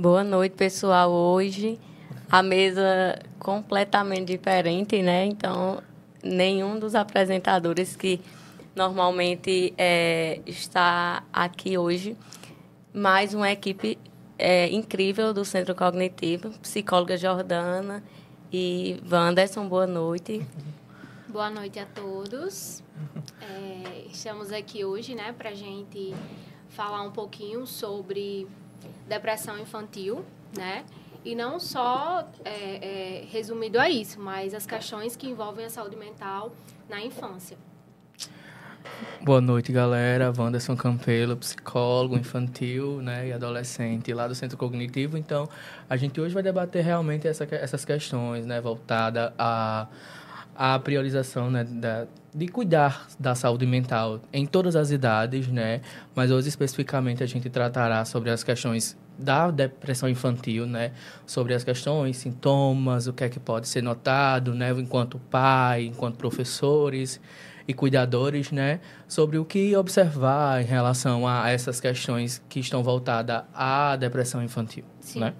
Boa noite, pessoal. Hoje a mesa completamente diferente, né? Então, nenhum dos apresentadores que normalmente é, está aqui hoje, mais uma equipe é, incrível do Centro Cognitivo, psicóloga Jordana e Wanderson, boa noite. Boa noite a todos. É, estamos aqui hoje, né, para gente falar um pouquinho sobre depressão infantil, né? E não só é, é, resumido a isso, mas as questões que envolvem a saúde mental na infância. Boa noite, galera. Wanderson Campelo, psicólogo infantil né, e adolescente lá do Centro Cognitivo. Então, a gente hoje vai debater realmente essa, essas questões, né, voltada a a priorização né, da, de cuidar da saúde mental em todas as idades, né? Mas hoje especificamente a gente tratará sobre as questões da depressão infantil, né? Sobre as questões, sintomas, o que é que pode ser notado, né? Enquanto pai, enquanto professores e cuidadores, né? Sobre o que observar em relação a essas questões que estão voltadas à depressão infantil, Sim. né?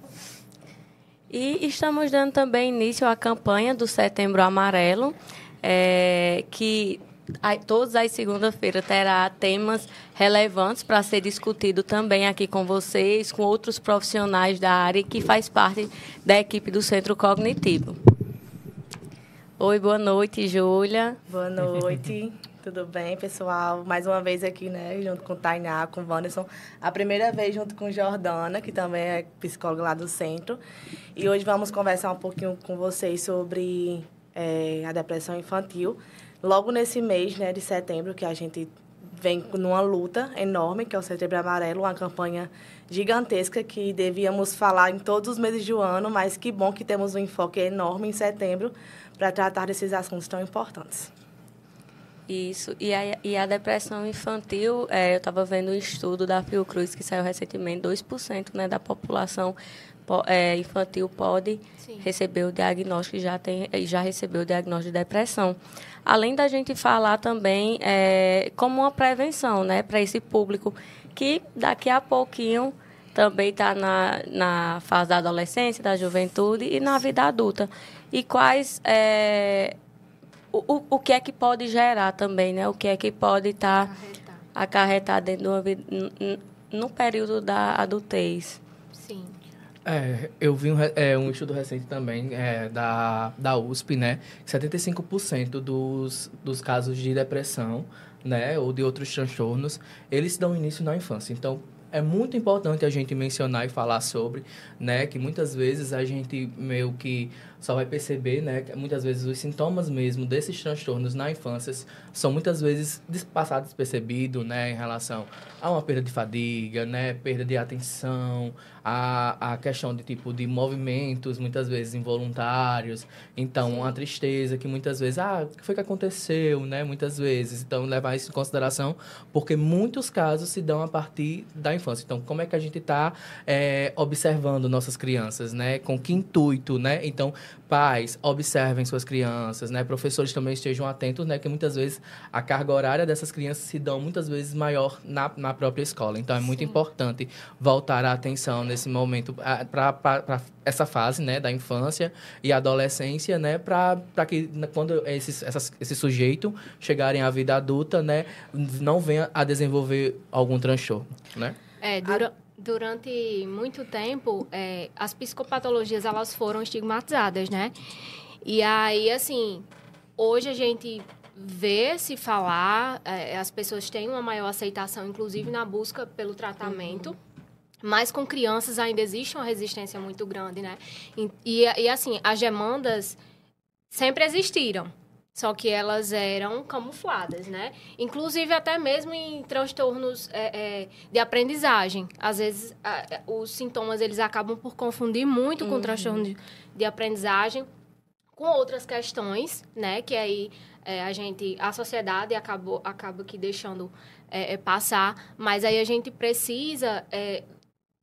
E estamos dando também início à campanha do Setembro Amarelo, é, que todas as segundas-feiras terá temas relevantes para ser discutido também aqui com vocês, com outros profissionais da área que faz parte da equipe do Centro Cognitivo. Oi, boa noite, Júlia. Boa noite. Tudo bem, pessoal? Mais uma vez aqui, né, junto com o Tainá, com o Wanderson. A primeira vez junto com Jordana, que também é psicóloga lá do centro. E hoje vamos conversar um pouquinho com vocês sobre é, a depressão infantil. Logo nesse mês, né, de setembro, que a gente vem numa luta enorme, que é o Setembro Amarelo, uma campanha gigantesca que devíamos falar em todos os meses do ano, mas que bom que temos um enfoque enorme em setembro para tratar desses assuntos tão importantes. Isso. E a, e a depressão infantil, é, eu estava vendo um estudo da Fiocruz que saiu recentemente, 2% né, da população é, infantil pode Sim. receber o diagnóstico e já, tem, já recebeu o diagnóstico de depressão. Além da gente falar também é, como uma prevenção né, para esse público que daqui a pouquinho também está na, na fase da adolescência, da juventude e na vida adulta. E quais é, o, o que é que pode gerar também, né? O que é que pode estar tá acarretar dentro de uma vida, no período da adultez. Sim. É, eu vi um, é, um estudo recente também é, da, da USP, né? 75% dos, dos casos de depressão, né? Ou de outros transtornos, eles dão início na infância. Então, é muito importante a gente mencionar e falar sobre, né? Que muitas vezes a gente meio que só vai perceber, né, que muitas vezes os sintomas mesmo desses transtornos na infância são muitas vezes passados despercebidos, né, em relação a uma perda de fadiga, né, perda de atenção, a, a questão de tipo de movimentos muitas vezes involuntários, então uma tristeza que muitas vezes, ah, o que foi que aconteceu, né, muitas vezes, então levar isso em consideração, porque muitos casos se dão a partir da infância. Então, como é que a gente está é, observando nossas crianças, né, com que intuito, né? Então, pais observem suas crianças, né? Professores também estejam atentos, né? Que muitas vezes a carga horária dessas crianças se dão muitas vezes maior na, na própria escola. Então é muito Sim. importante voltar a atenção nesse momento para essa fase, né? Da infância e adolescência, né? Para que quando esses, essas, esse sujeito chegarem à vida adulta, né? Não venha a desenvolver algum transtorno, né? É, dura durante muito tempo, é, as psicopatologias elas foram estigmatizadas, né? E aí, assim, hoje a gente vê se falar, é, as pessoas têm uma maior aceitação, inclusive na busca pelo tratamento. Uhum. Mas com crianças ainda existe uma resistência muito grande, né? E, e, e assim, as demandas sempre existiram só que elas eram camufladas, né? Inclusive até mesmo em transtornos é, é, de aprendizagem. Às vezes a, os sintomas eles acabam por confundir muito com uhum. transtorno de, de, aprendizagem com outras questões, né? Que aí é, a gente, a sociedade acabou, acaba que deixando é, é, passar, mas aí a gente precisa é,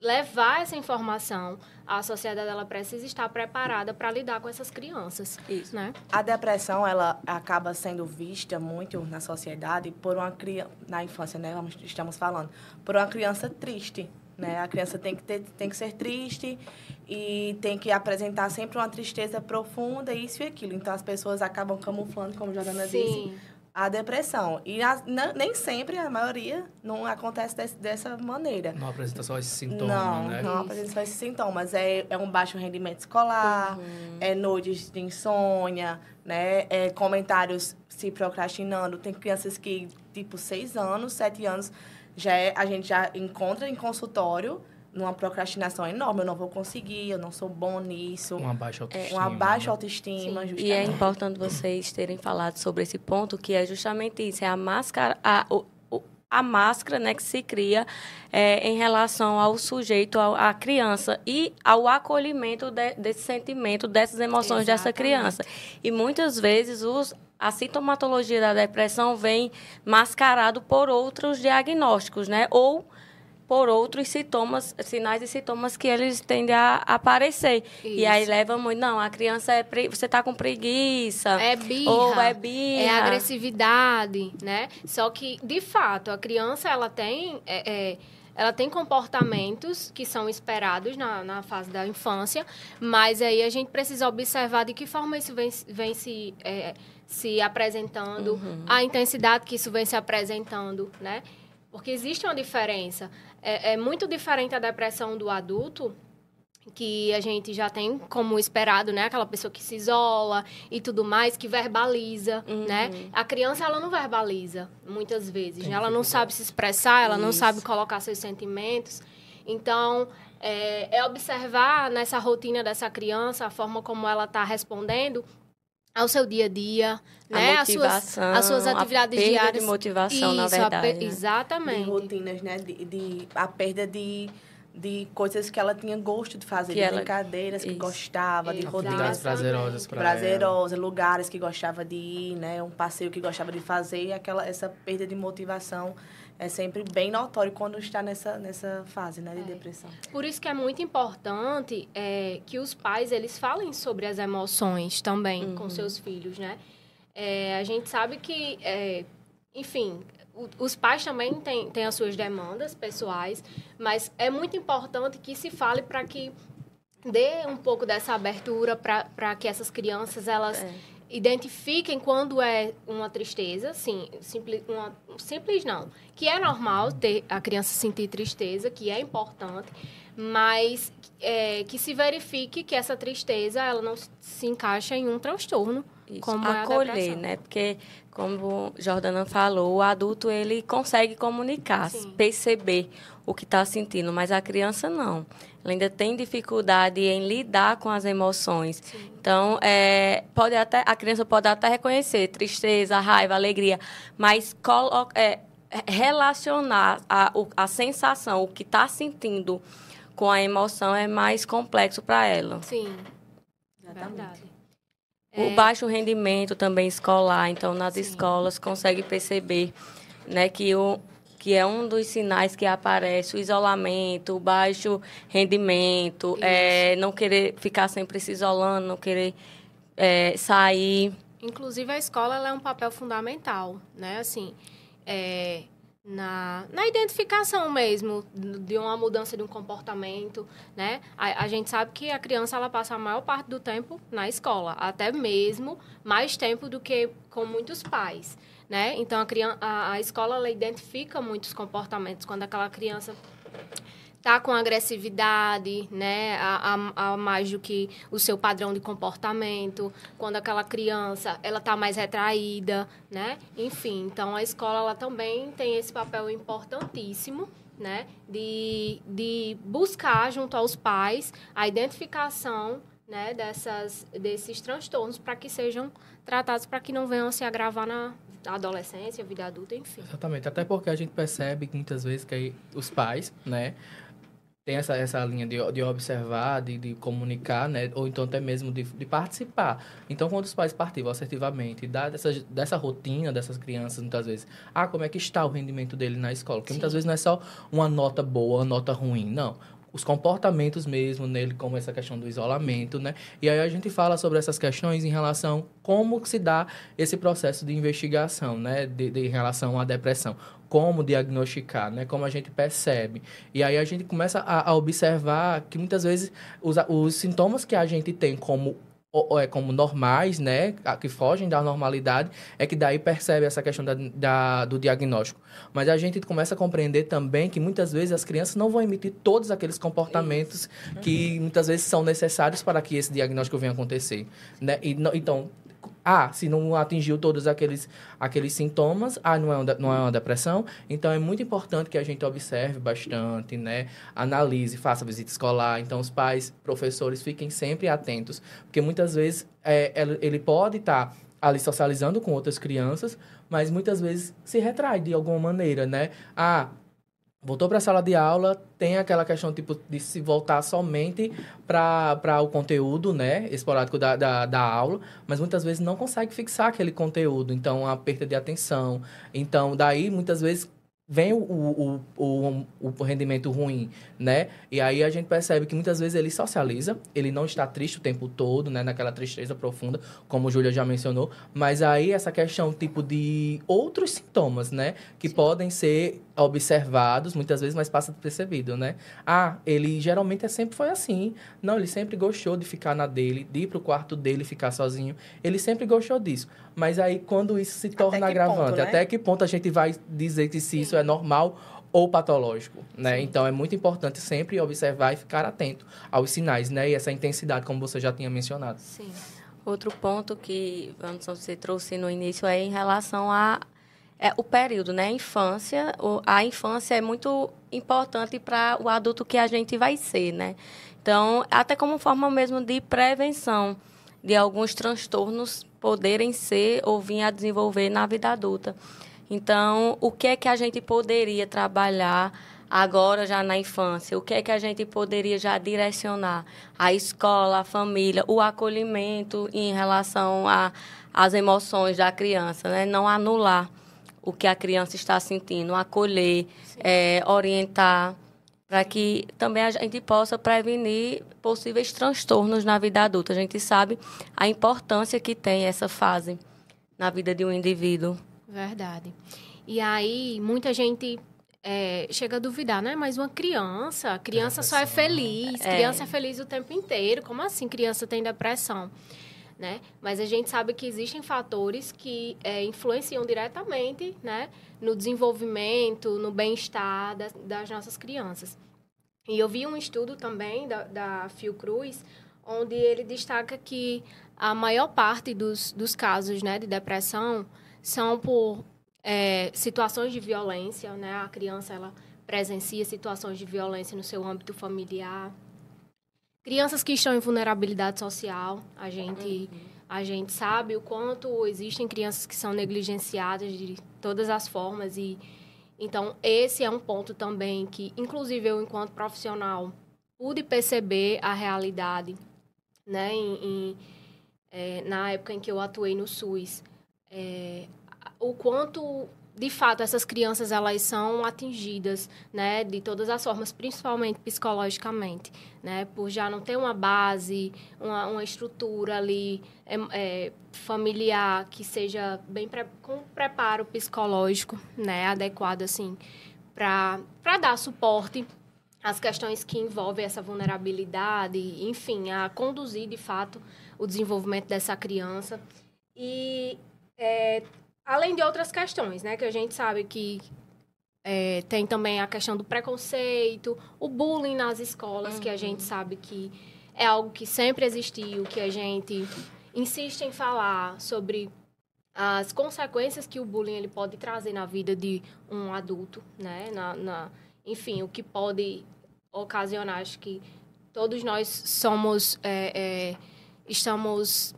levar essa informação a sociedade ela precisa estar preparada para lidar com essas crianças, Isso. né? A depressão ela acaba sendo vista muito na sociedade por uma criança na infância, né? Estamos falando por uma criança triste, Né? A criança tem que, ter, tem que ser triste e tem que apresentar sempre uma tristeza profunda, isso e aquilo. Então, as pessoas acabam camuflando, como Jordana Sim. disse, a depressão. E a, nem sempre, a maioria, não acontece desse, dessa maneira. Não apresenta só esses sintomas, não, né? Não, apresenta só esses sintomas. É, é um baixo rendimento escolar, uhum. é noites de insônia, né? É comentários se procrastinando. Tem crianças que, tipo, seis anos, sete anos, já é, a gente já encontra em consultório numa procrastinação enorme. Eu não vou conseguir, eu não sou bom nisso. Uma baixa autoestima. Uma baixa autoestima, justamente. E é importante vocês terem falado sobre esse ponto, que é justamente isso, é a máscara, a, o, a máscara né, que se cria é, em relação ao sujeito, à criança, e ao acolhimento de, desse sentimento, dessas emoções Exatamente. dessa criança. E muitas vezes os, a sintomatologia da depressão vem mascarado por outros diagnósticos, né? Ou por outros sintomas, sinais e sintomas que eles tendem a aparecer. Isso. E aí leva muito, não, a criança é pre... você está com preguiça. É birra. Ou é birra. É agressividade, né? Só que, de fato, a criança, ela tem... É, é, ela tem comportamentos que são esperados na, na fase da infância, mas aí a gente precisa observar de que forma isso vem, vem se, é, se apresentando, uhum. a intensidade que isso vem se apresentando, né? Porque existe uma diferença é, é muito diferente a depressão do adulto, que a gente já tem como esperado, né? Aquela pessoa que se isola e tudo mais, que verbaliza, uhum. né? A criança, ela não verbaliza, muitas vezes. Né? Ela não sabe se expressar, ela Isso. não sabe colocar seus sentimentos. Então, é, é, observar nessa rotina dessa criança, a forma como ela está respondendo ao seu dia a dia, a né? As suas, as suas atividades a perda diárias. de motivação, Isso, na verdade. Né? Exatamente. De rotinas, né? De, de, a perda de, de coisas que ela tinha gosto de fazer, que de ela... brincadeiras que Isso. gostava, de rotinas prazerosas para prazerosas, lugares que gostava de ir, né? Um passeio que gostava de fazer e aquela essa perda de motivação é sempre bem notório quando está nessa, nessa fase né, de é. depressão. Por isso que é muito importante é, que os pais eles falem sobre as emoções também uhum. com seus filhos, né? É, a gente sabe que, é, enfim, o, os pais também têm, têm as suas demandas pessoais, mas é muito importante que se fale para que dê um pouco dessa abertura para que essas crianças elas é identifiquem quando é uma tristeza, sim, simples, uma, simples não, que é normal ter a criança sentir tristeza, que é importante, mas é, que se verifique que essa tristeza ela não se encaixa em um transtorno. Isso. Como acolher, é né? Porque, como Jordana falou, o adulto ele consegue comunicar, Sim. perceber o que está sentindo, mas a criança não. Ela ainda tem dificuldade em lidar com as emoções. Sim. Então, é, pode até, a criança pode até reconhecer tristeza, raiva, alegria, mas é, relacionar a, a sensação, o que está sentindo com a emoção é mais complexo para ela. Sim, verdade. O é... baixo rendimento também escolar, então nas Sim. escolas consegue perceber né, que o, que é um dos sinais que aparece o isolamento, o baixo rendimento, é, não querer ficar sempre se isolando, não querer é, sair. Inclusive a escola é um papel fundamental, né? Assim, é, na, na identificação mesmo de uma mudança de um comportamento, né? A, a, gente sabe que a criança ela passa a maior parte do tempo na escola, até mesmo mais tempo do que com muitos pais né? Então a, criança, a, a escola ela identifica muitos comportamentos quando aquela criança tá com agressividade, né, a, a, a, mais do que o seu padrão de comportamento, quando aquela criança ela tá mais retraída, né, enfim, então a escola ela também tem esse papel importantíssimo, né, de, de buscar junto aos pais a identificação, né, dessas desses transtornos para que sejam tratados para que não venham se agravar na adolescência, vida adulta, enfim. Exatamente, até porque a gente percebe que muitas vezes que os pais, né, tem essa, essa linha de, de observar, de, de comunicar, né? Ou então até mesmo de, de participar. Então, quando os pais participam assertivamente dá dessa, dessa rotina dessas crianças, muitas vezes, ah, como é que está o rendimento dele na escola? Porque Sim. muitas vezes não é só uma nota boa, uma nota ruim, não os comportamentos mesmo nele, como essa questão do isolamento, né? E aí a gente fala sobre essas questões em relação como se dá esse processo de investigação, né? De, de, em relação à depressão. como diagnosticar, né? Como a gente percebe. E aí a gente começa a, a observar que muitas vezes os, os sintomas que a gente tem como é como normais, né, que fogem da normalidade, é que daí percebe essa questão da, da, do diagnóstico. Mas a gente começa a compreender também que muitas vezes as crianças não vão emitir todos aqueles comportamentos uhum. que muitas vezes são necessários para que esse diagnóstico venha acontecer, né? E, então, ah, se não atingiu todos aqueles, aqueles sintomas, ah, não é, uma, não é uma depressão. Então, é muito importante que a gente observe bastante, né? Analise, faça visita escolar. Então, os pais, professores, fiquem sempre atentos. Porque muitas vezes é, ele pode estar... Tá ali socializando com outras crianças, mas muitas vezes se retrai de alguma maneira, né? Ah, voltou para a sala de aula, tem aquela questão tipo de se voltar somente para o conteúdo, né, esporádico da, da, da, aula, mas muitas vezes não consegue fixar aquele conteúdo, então a perda de atenção. Então, daí muitas vezes vem o, o, o, o, rendimento ruim, né? E aí a gente percebe que muitas vezes ele socializa, ele não está triste o tempo todo, né? Naquela tristeza profunda, como o Júlia já mencionou. Mas aí essa questão, tipo, de outros sintomas, né? Que Sim. podem ser observados, muitas vezes, mas passa percebido, né? Ah, ele geralmente é, sempre foi assim. Não, ele sempre gostou de ficar na dele, de ir pro quarto dele, ficar sozinho. Ele sempre gostou disso. Mas aí, quando isso se torna agravante, ponto, né? até que ponto a gente vai dizer que se isso é normal ou patológico, né? Sim. Então é muito importante sempre observar e ficar atento aos sinais, né? E essa intensidade, como você já tinha mencionado. Sim. Outro ponto que Anderson você trouxe no início é em relação a é, o período, né? A infância, o, a infância é muito importante para o adulto que a gente vai ser, né? Então, até como forma mesmo de prevenção de alguns transtornos poderem ser ou vir a desenvolver na vida adulta. Então, o que é que a gente poderia trabalhar agora já na infância? O que é que a gente poderia já direcionar? A escola, a família, o acolhimento em relação às emoções da criança, né? Não anular o que a criança está sentindo, acolher, é, orientar, para que também a gente possa prevenir possíveis transtornos na vida adulta. A gente sabe a importância que tem essa fase na vida de um indivíduo. Verdade. E aí, muita gente é, chega a duvidar, né? Mas uma criança, criança só é feliz, é. criança é feliz o tempo inteiro. Como assim criança tem depressão? Né? Mas a gente sabe que existem fatores que é, influenciam diretamente, né? No desenvolvimento, no bem-estar das, das, nossas crianças. E eu vi um estudo também da, da Fiocruz, onde ele destaca que a maior parte dos, dos casos né, de depressão são por é, situações de violência, né? A criança ela presencia situações de violência no seu âmbito familiar. Crianças que estão em vulnerabilidade social, a gente uhum. a gente sabe o quanto existem crianças que são negligenciadas de todas as formas e então esse é um ponto também que, inclusive eu enquanto profissional pude perceber a realidade, né? Em, em é, na época em que eu atuei no SUS, é, o quanto de fato essas crianças elas são atingidas né de todas as formas principalmente psicologicamente né por já não ter uma base uma, uma estrutura ali é, é, familiar que seja bem pre, com preparo psicológico né adequado assim para para dar suporte às questões que envolvem essa vulnerabilidade enfim a conduzir de fato o desenvolvimento dessa criança. E é, além de outras questões, né? Que a gente sabe que é, tem também a questão do preconceito, o bullying nas escolas, uhum. que a uhum. gente sabe que é algo que sempre existiu, que a gente insiste em falar sobre as consequências que o bullying ele pode trazer na vida de um adulto, né? Na, na, enfim, o que pode ocasionar, acho que todos nós somos, é, é, estamos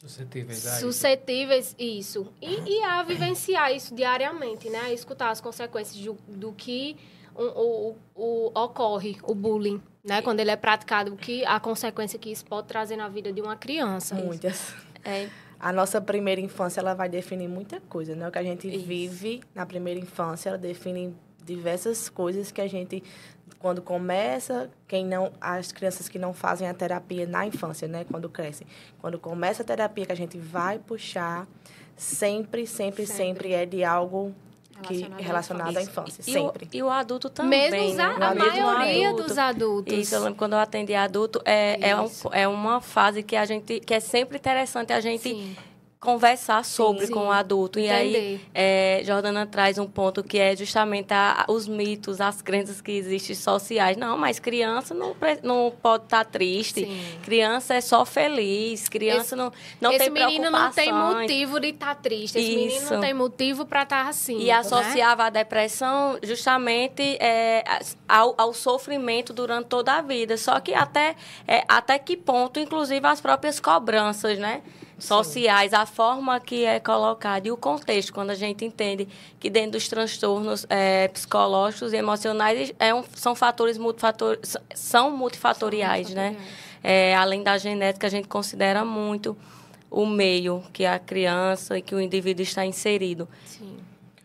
Suscetíveis a Suscetíveis, isso. E, e, a vivenciar isso diariamente, né? A escutar as consequências do, do que o, o, o, ocorre, o bullying, né? Quando ele é praticado, o que a consequência que isso pode trazer na vida de uma criança. Muitas. É. A nossa primeira infância, ela vai definir muita coisa, né? O que a gente isso. vive na primeira infância, ela define diversas coisas que a gente quando começa, quem não, as crianças que não fazem a terapia na infância, né, quando crescem, quando começa a terapia que a gente vai puxar, sempre, sempre, sempre, sempre é de algo relacionado, que, relacionado à infância, e sempre. O, e o adulto também. Mesmo né? a, a maioria adulto. dos adultos. Isso, eu lembro quando eu atendi adulto, é, é, um, é uma fase que a gente que é sempre interessante a gente Sim conversar sobre sim, com o adulto. E aí, é, Jordana traz um ponto que é justamente a, os mitos, as crenças que existem sociais. Não, mas criança não, não pode estar tá triste. Sim. Criança é só feliz. Criança esse, não, não tem. Esse menino não tem motivo de estar tá triste. Esse Isso. menino não tem motivo para estar tá assim. E né? associava a depressão justamente é, ao, ao, sofrimento durante toda a vida. Só que até, é, até que ponto, inclusive, as próprias cobranças, né? Sociais, a forma que é colocada e o contexto, quando a gente entende que dentro dos transtornos é, psicológicos e emocionais é um, são fatores multifator, são multifatoriais, são né? É, além da genética, a gente considera muito o meio que a criança e que o indivíduo está inserido. Sim.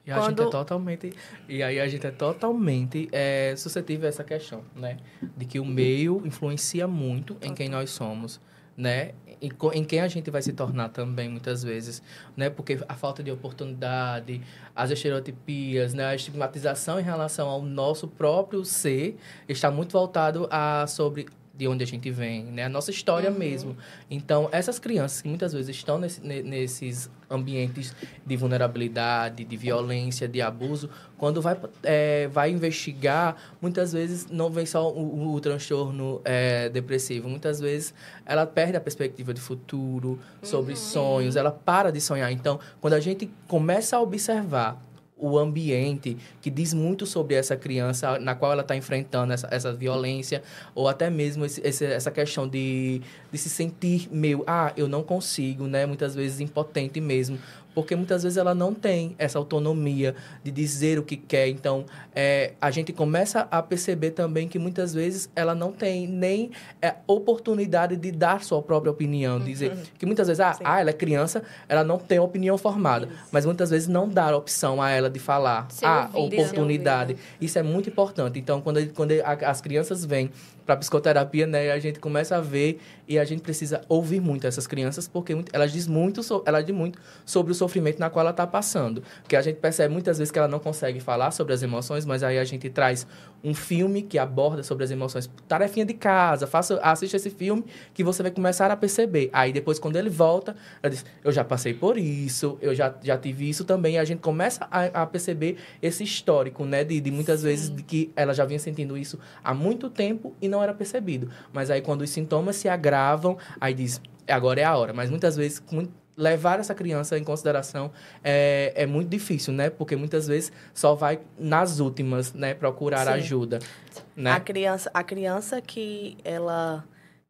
E a Quando... gente é totalmente e aí a gente é totalmente é, suscetível a essa questão, né? De que o meio influencia muito em quem nós somos, né? em, em quem a gente vai se tornar também, muitas vezes, né? Porque a falta de oportunidade, as estereotipias, né? A estigmatização em relação ao nosso próprio ser está muito voltado a sobre de onde a gente vem, né? A nossa história uhum. mesmo. Então, essas crianças que muitas vezes estão nesse, nesses ambientes de vulnerabilidade, de violência, de abuso, quando vai, é, vai investigar, muitas vezes não vem só o, o, transtorno é, depressivo. Muitas vezes ela perde a perspectiva de futuro, sobre uhum. sonhos, ela para de sonhar. Então, quando a gente começa a observar o ambiente que diz muito sobre essa criança na qual ela está enfrentando essa, essa violência ou até mesmo esse, esse, essa questão de, de se sentir meio ah eu não consigo né? Muitas vezes impotente mesmo porque muitas vezes ela não tem essa autonomia de dizer o que quer. Então, é, a gente começa a perceber também que muitas vezes ela não tem nem é, oportunidade de dar sua própria opinião. Dizer uhum. que muitas vezes, ah, ah, ela é criança, ela não tem opinião formada. Isso. Mas muitas vezes não dar opção a ela de falar. A oportunidade. Isso é muito importante. Então, quando, quando as crianças vêm para psicoterapia, né? A gente começa a ver e a gente precisa ouvir muito essas crianças porque elas dizem muito, ela diz muito sobre o sofrimento na qual ela está passando. Que a gente percebe muitas vezes que ela não consegue falar sobre as emoções, mas aí a gente traz um filme que aborda sobre as emoções. Tarefinha de casa, faça, assiste esse filme que você vai começar a perceber. Aí depois, quando ele volta, ela diz, eu já passei por isso, eu já, já tive isso também. E a gente começa a, a perceber esse histórico, né? De, de muitas Sim. vezes de que ela já vinha sentindo isso há muito tempo e não era percebido. Mas aí quando os sintomas se agravam, aí diz, agora é a hora. Mas muitas vezes, levar essa criança em consideração é, é muito difícil, né? Porque muitas vezes só vai nas últimas, né? Procurar Sim. ajuda. Né? A criança, a criança que ela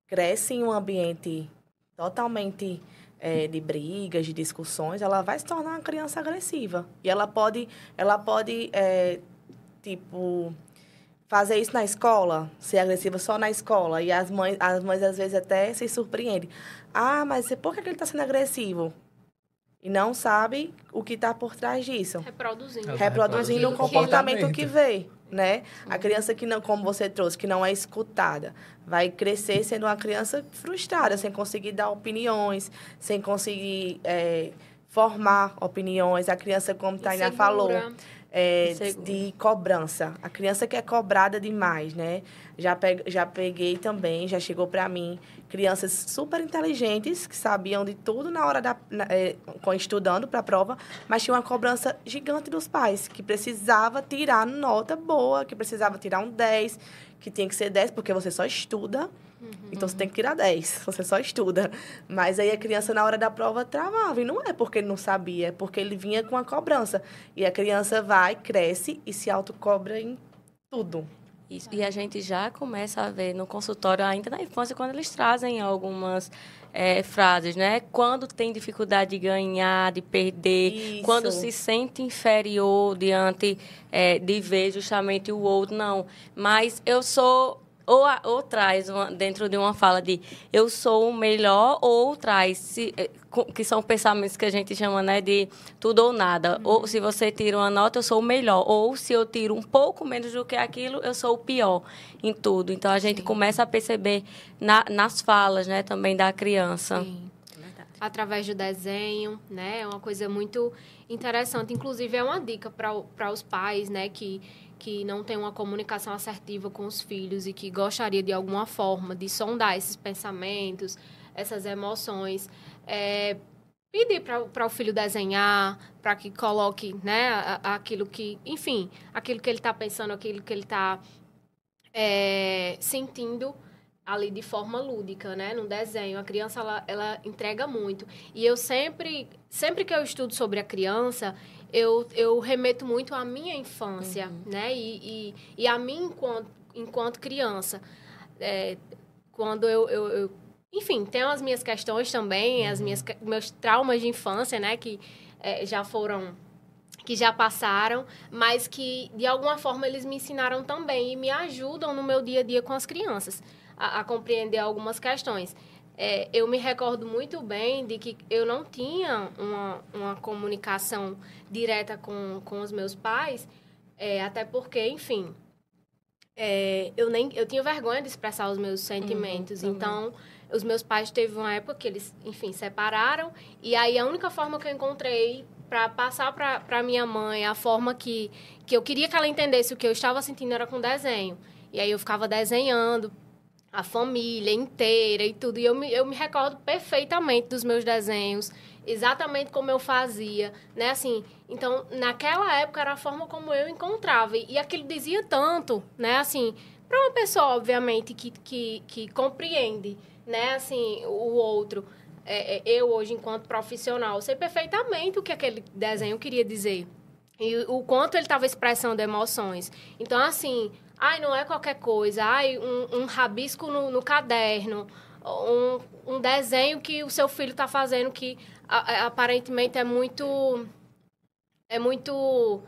cresce em um ambiente totalmente é, de brigas, de discussões, ela vai se tornar uma criança agressiva. E ela pode, ela pode é, tipo, fazer isso na escola, ser agressiva só na escola. E as mães, as mães às vezes até se surpreendem. Ah, mas por que ele está sendo agressivo? E não sabe o que está por trás disso. Reproduzindo. Reproduzindo o comportamento que vê, né? A criança que não, como você trouxe, que não é escutada, vai crescer sendo uma criança frustrada, sem conseguir dar opiniões, sem conseguir é, formar opiniões. A criança, como Tainá falou, é, de cobrança. A criança que é cobrada demais, né? Já, pe já peguei também, já chegou para mim, crianças super inteligentes, que sabiam de tudo na hora da... Na, é, estudando para a prova, mas tinha uma cobrança gigante dos pais, que precisava tirar nota boa, que precisava tirar um 10, que tinha que ser 10 porque você só estuda, Uhum. Então você tem que tirar 10, você só estuda. Mas aí a criança, na hora da prova, travava. E não é porque ele não sabia, é porque ele vinha com a cobrança. E a criança vai, cresce e se autocobra em tudo. Isso. E a gente já começa a ver no consultório, ainda na infância, quando eles trazem algumas é, frases, né? Quando tem dificuldade de ganhar, de perder, Isso. quando se sente inferior diante é, de ver justamente o outro, não. Mas eu sou ou, ou traz uma, dentro de uma fala de eu sou o melhor, ou traz, se, eh, que são pensamentos que a gente chama né, de tudo ou nada. Uhum. Ou se você tira uma nota, eu sou o melhor. Ou se eu tiro um pouco menos do que aquilo, eu sou o pior em tudo. Então a gente Sim. começa a perceber na, nas falas né, também da criança. Sim. através do desenho, né? É uma coisa muito interessante. Inclusive, é uma dica para os pais, né? Que, que não tem uma comunicação assertiva com os filhos e que gostaria, de alguma forma, de sondar esses pensamentos, essas emoções. É, pedir para o filho desenhar, para que coloque né, aquilo que, enfim, aquilo que ele está pensando, aquilo que ele está é, sentindo ali de forma lúdica, né, no desenho. A criança ela, ela entrega muito. E eu sempre, sempre que eu estudo sobre a criança, eu, eu remeto muito à minha infância, uhum. né, e, e, e, a mim enquanto, enquanto criança. É, quando eu, eu, eu enfim, tem as minhas questões também, as minhas meus traumas de infância, né, que é, já foram que já passaram, mas que de alguma forma eles me ensinaram também e me ajudam no meu dia a dia com as crianças a, a compreender algumas questões. É, eu me recordo muito bem de que eu não tinha uma, uma comunicação direta com, com os meus pais, é, até porque, enfim, é, eu nem eu tinha vergonha de expressar os meus sentimentos. Uhum, então, os meus pais teve uma época que eles, enfim, separaram. E aí a única forma que eu encontrei para passar para minha mãe a forma que, que eu queria que ela entendesse o que eu estava sentindo era com desenho. E aí eu ficava desenhando a família inteira e tudo. E eu me, eu me recordo perfeitamente dos meus desenhos, exatamente como eu fazia, né? Assim, então, naquela época era a forma como eu encontrava. E, aquilo dizia tanto, né? Assim, para uma pessoa, obviamente, que, que, que compreende né, assim, o outro. É, é, eu hoje, enquanto profissional, sei perfeitamente o que aquele desenho queria dizer. E o quanto ele estava expressando emoções. Então, assim, ai, não é qualquer coisa. Ai, um, um rabisco no, no caderno. Um, um, desenho que o seu filho está fazendo que a, aparentemente é muito... É muito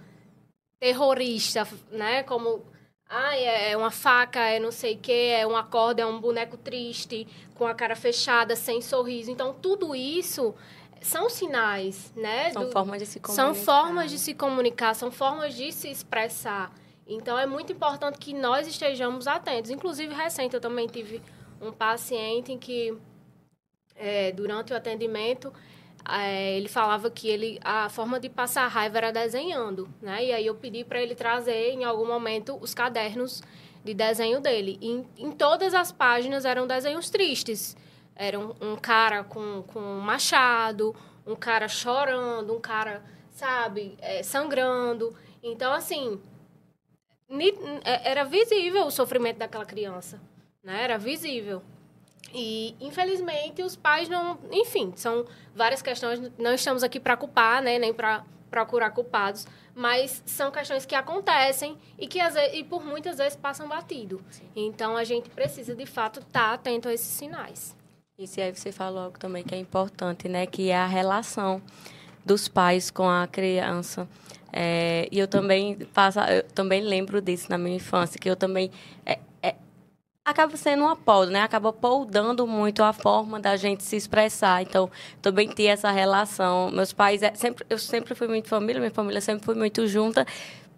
terrorista, né? Como ah, é uma faca, é não sei o quê, é uma corda, é um boneco triste, com a cara fechada, sem sorriso. Então, tudo isso são sinais, né? São do... formas de se comunicar. São formas de se comunicar, são formas de se expressar. Então, é muito importante que nós estejamos atentos. Inclusive, recente, eu também tive um paciente em que, é, durante o atendimento, é, ele falava que ele a forma de passar raiva era desenhando, né? E aí eu pedi para ele trazer em algum momento os cadernos de desenho dele. E em, em todas as páginas eram desenhos tristes. Era um, um, cara com, com um machado, um cara chorando, um cara, sabe, é, sangrando. Então, assim, era visível o sofrimento daquela criança, né? Era visível. E, infelizmente, os pais não. Enfim, são várias questões. Não estamos aqui para culpar, né? Nem para procurar culpados. Mas são questões que acontecem e que, às vezes, e por muitas vezes, passam batido. Então, a gente precisa, de fato, estar tá atento a esses sinais. Isso aí você falou algo também que é importante, né? Que é a relação dos pais com a criança. É, e eu também passo, eu também lembro disso na minha infância, que eu também é, acaba sendo um apoio, né? Acaba poldando muito a forma da gente se expressar. Então, também ter essa relação. Meus pais, é, sempre, eu sempre fui muito família, minha família sempre foi muito junta.